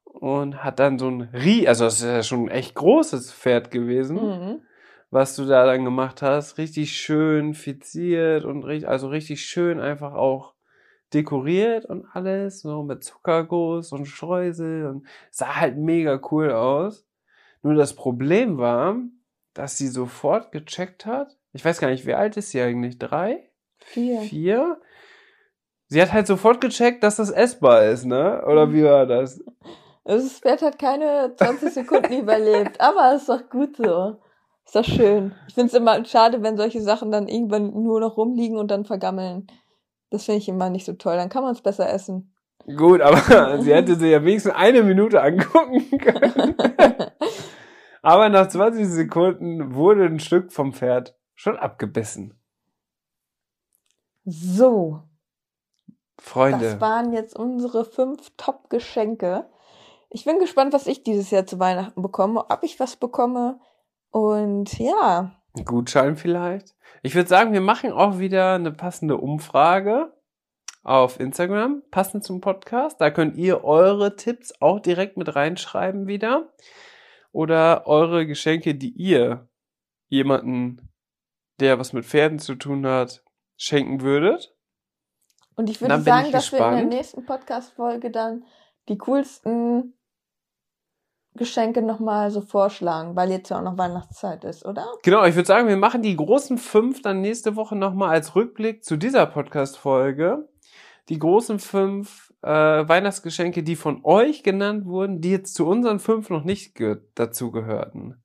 und hat dann so ein Rie, also das ist ja schon ein echt großes Pferd gewesen, Mhm. was du da dann gemacht hast, richtig schön fiziert und richtig, also richtig schön einfach auch dekoriert und alles, so mit Zuckerguss und Streusel und sah halt mega cool aus. Nur das Problem war, dass sie sofort gecheckt hat. Ich weiß gar nicht, wie alt ist sie eigentlich? Drei? Vier. Vier? Sie hat halt sofort gecheckt, dass das essbar ist, ne? Oder wie war das? Also das Pferd hat keine 20 Sekunden überlebt, aber ist doch gut so. Ist doch schön. Ich finde es immer schade, wenn solche Sachen dann irgendwann nur noch rumliegen und dann vergammeln. Das finde ich immer nicht so toll. Dann kann man es besser essen. Gut, aber sie hätte sie ja wenigstens eine Minute angucken können. aber nach 20 Sekunden wurde ein Stück vom Pferd schon abgebissen. so, Freunde. das waren jetzt unsere fünf Top-Geschenke. Ich bin gespannt, was ich dieses Jahr zu Weihnachten bekomme, ob ich was bekomme. Und ja, Ein Gutschein vielleicht. Ich würde sagen, wir machen auch wieder eine passende Umfrage auf Instagram, passend zum Podcast. Da könnt ihr eure Tipps auch direkt mit reinschreiben wieder. Oder eure Geschenke, die ihr jemanden, der was mit Pferden zu tun hat, schenken würdet. und ich würde sagen, dass wir in gespannt. der nächsten Podcast-Folge dann die coolsten Geschenke nochmal so vorschlagen, weil jetzt ja auch noch Weihnachtszeit ist, oder? Genau, ich würde sagen, wir machen die großen fünf dann nächste Woche nochmal als Rückblick zu dieser Podcast-Folge. die großen fünf äh, Weihnachtsgeschenke, die von euch genannt wurden, die jetzt zu unseren fünf noch nicht ge dazu gehörten.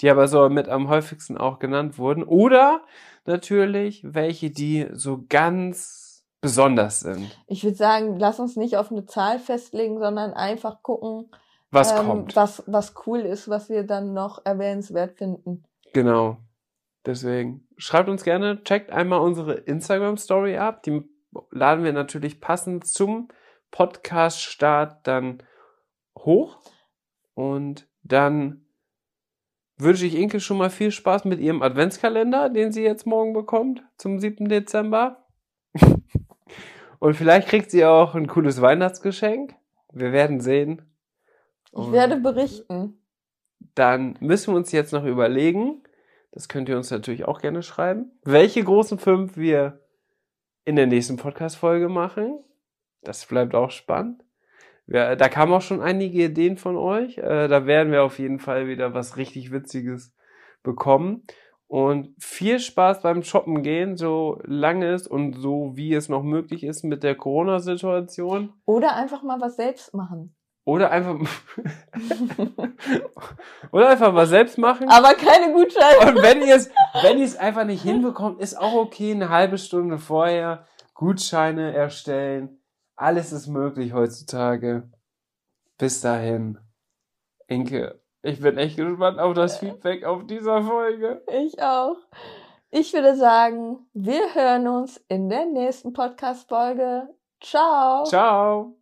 Die aber so mit am häufigsten auch genannt wurden. Oder natürlich welche, die so ganz besonders sind. Ich würde sagen, lass uns nicht auf eine Zahl festlegen, sondern einfach gucken, Was ähm, kommt. was, was cool ist, was wir dann noch erwähnenswert finden. Genau. Deswegen schreibt uns gerne, checkt einmal unsere Instagram-Story ab. Die laden wir natürlich passend zum Podcast-Start dann hoch. Und dann wünsche ich Inke schon mal viel Spaß mit ihrem Adventskalender, den sie jetzt morgen bekommt, zum 7. Dezember. Und vielleicht kriegt sie auch ein cooles Weihnachtsgeschenk. Wir werden sehen. Ich Und werde berichten. dann müssen wir uns jetzt noch überlegen, das könnt ihr uns natürlich auch gerne schreiben, welche großen fünf wir in der nächsten Podcast-Folge machen. Das bleibt auch spannend. Ja, da kamen auch schon einige Ideen von euch. Äh, da werden wir auf jeden Fall wieder was richtig Witziges bekommen. Und viel Spaß beim Shoppen gehen, so lange es und so wie es noch möglich ist mit der Corona-Situation. Oder einfach mal was selbst machen. Oder einfach, oder einfach mal selbst machen. Aber keine Gutscheine. Und wenn ihr es, wenn ihr es einfach nicht hinbekommt, ist auch okay, eine halbe Stunde vorher Gutscheine erstellen. Alles ist möglich heutzutage. Bis dahin. Inke, ich bin echt gespannt auf das Feedback auf dieser Folge. Ich auch. Ich würde sagen, wir hören uns in der nächsten Podcast-Folge. Ciao. Ciao.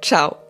ciao.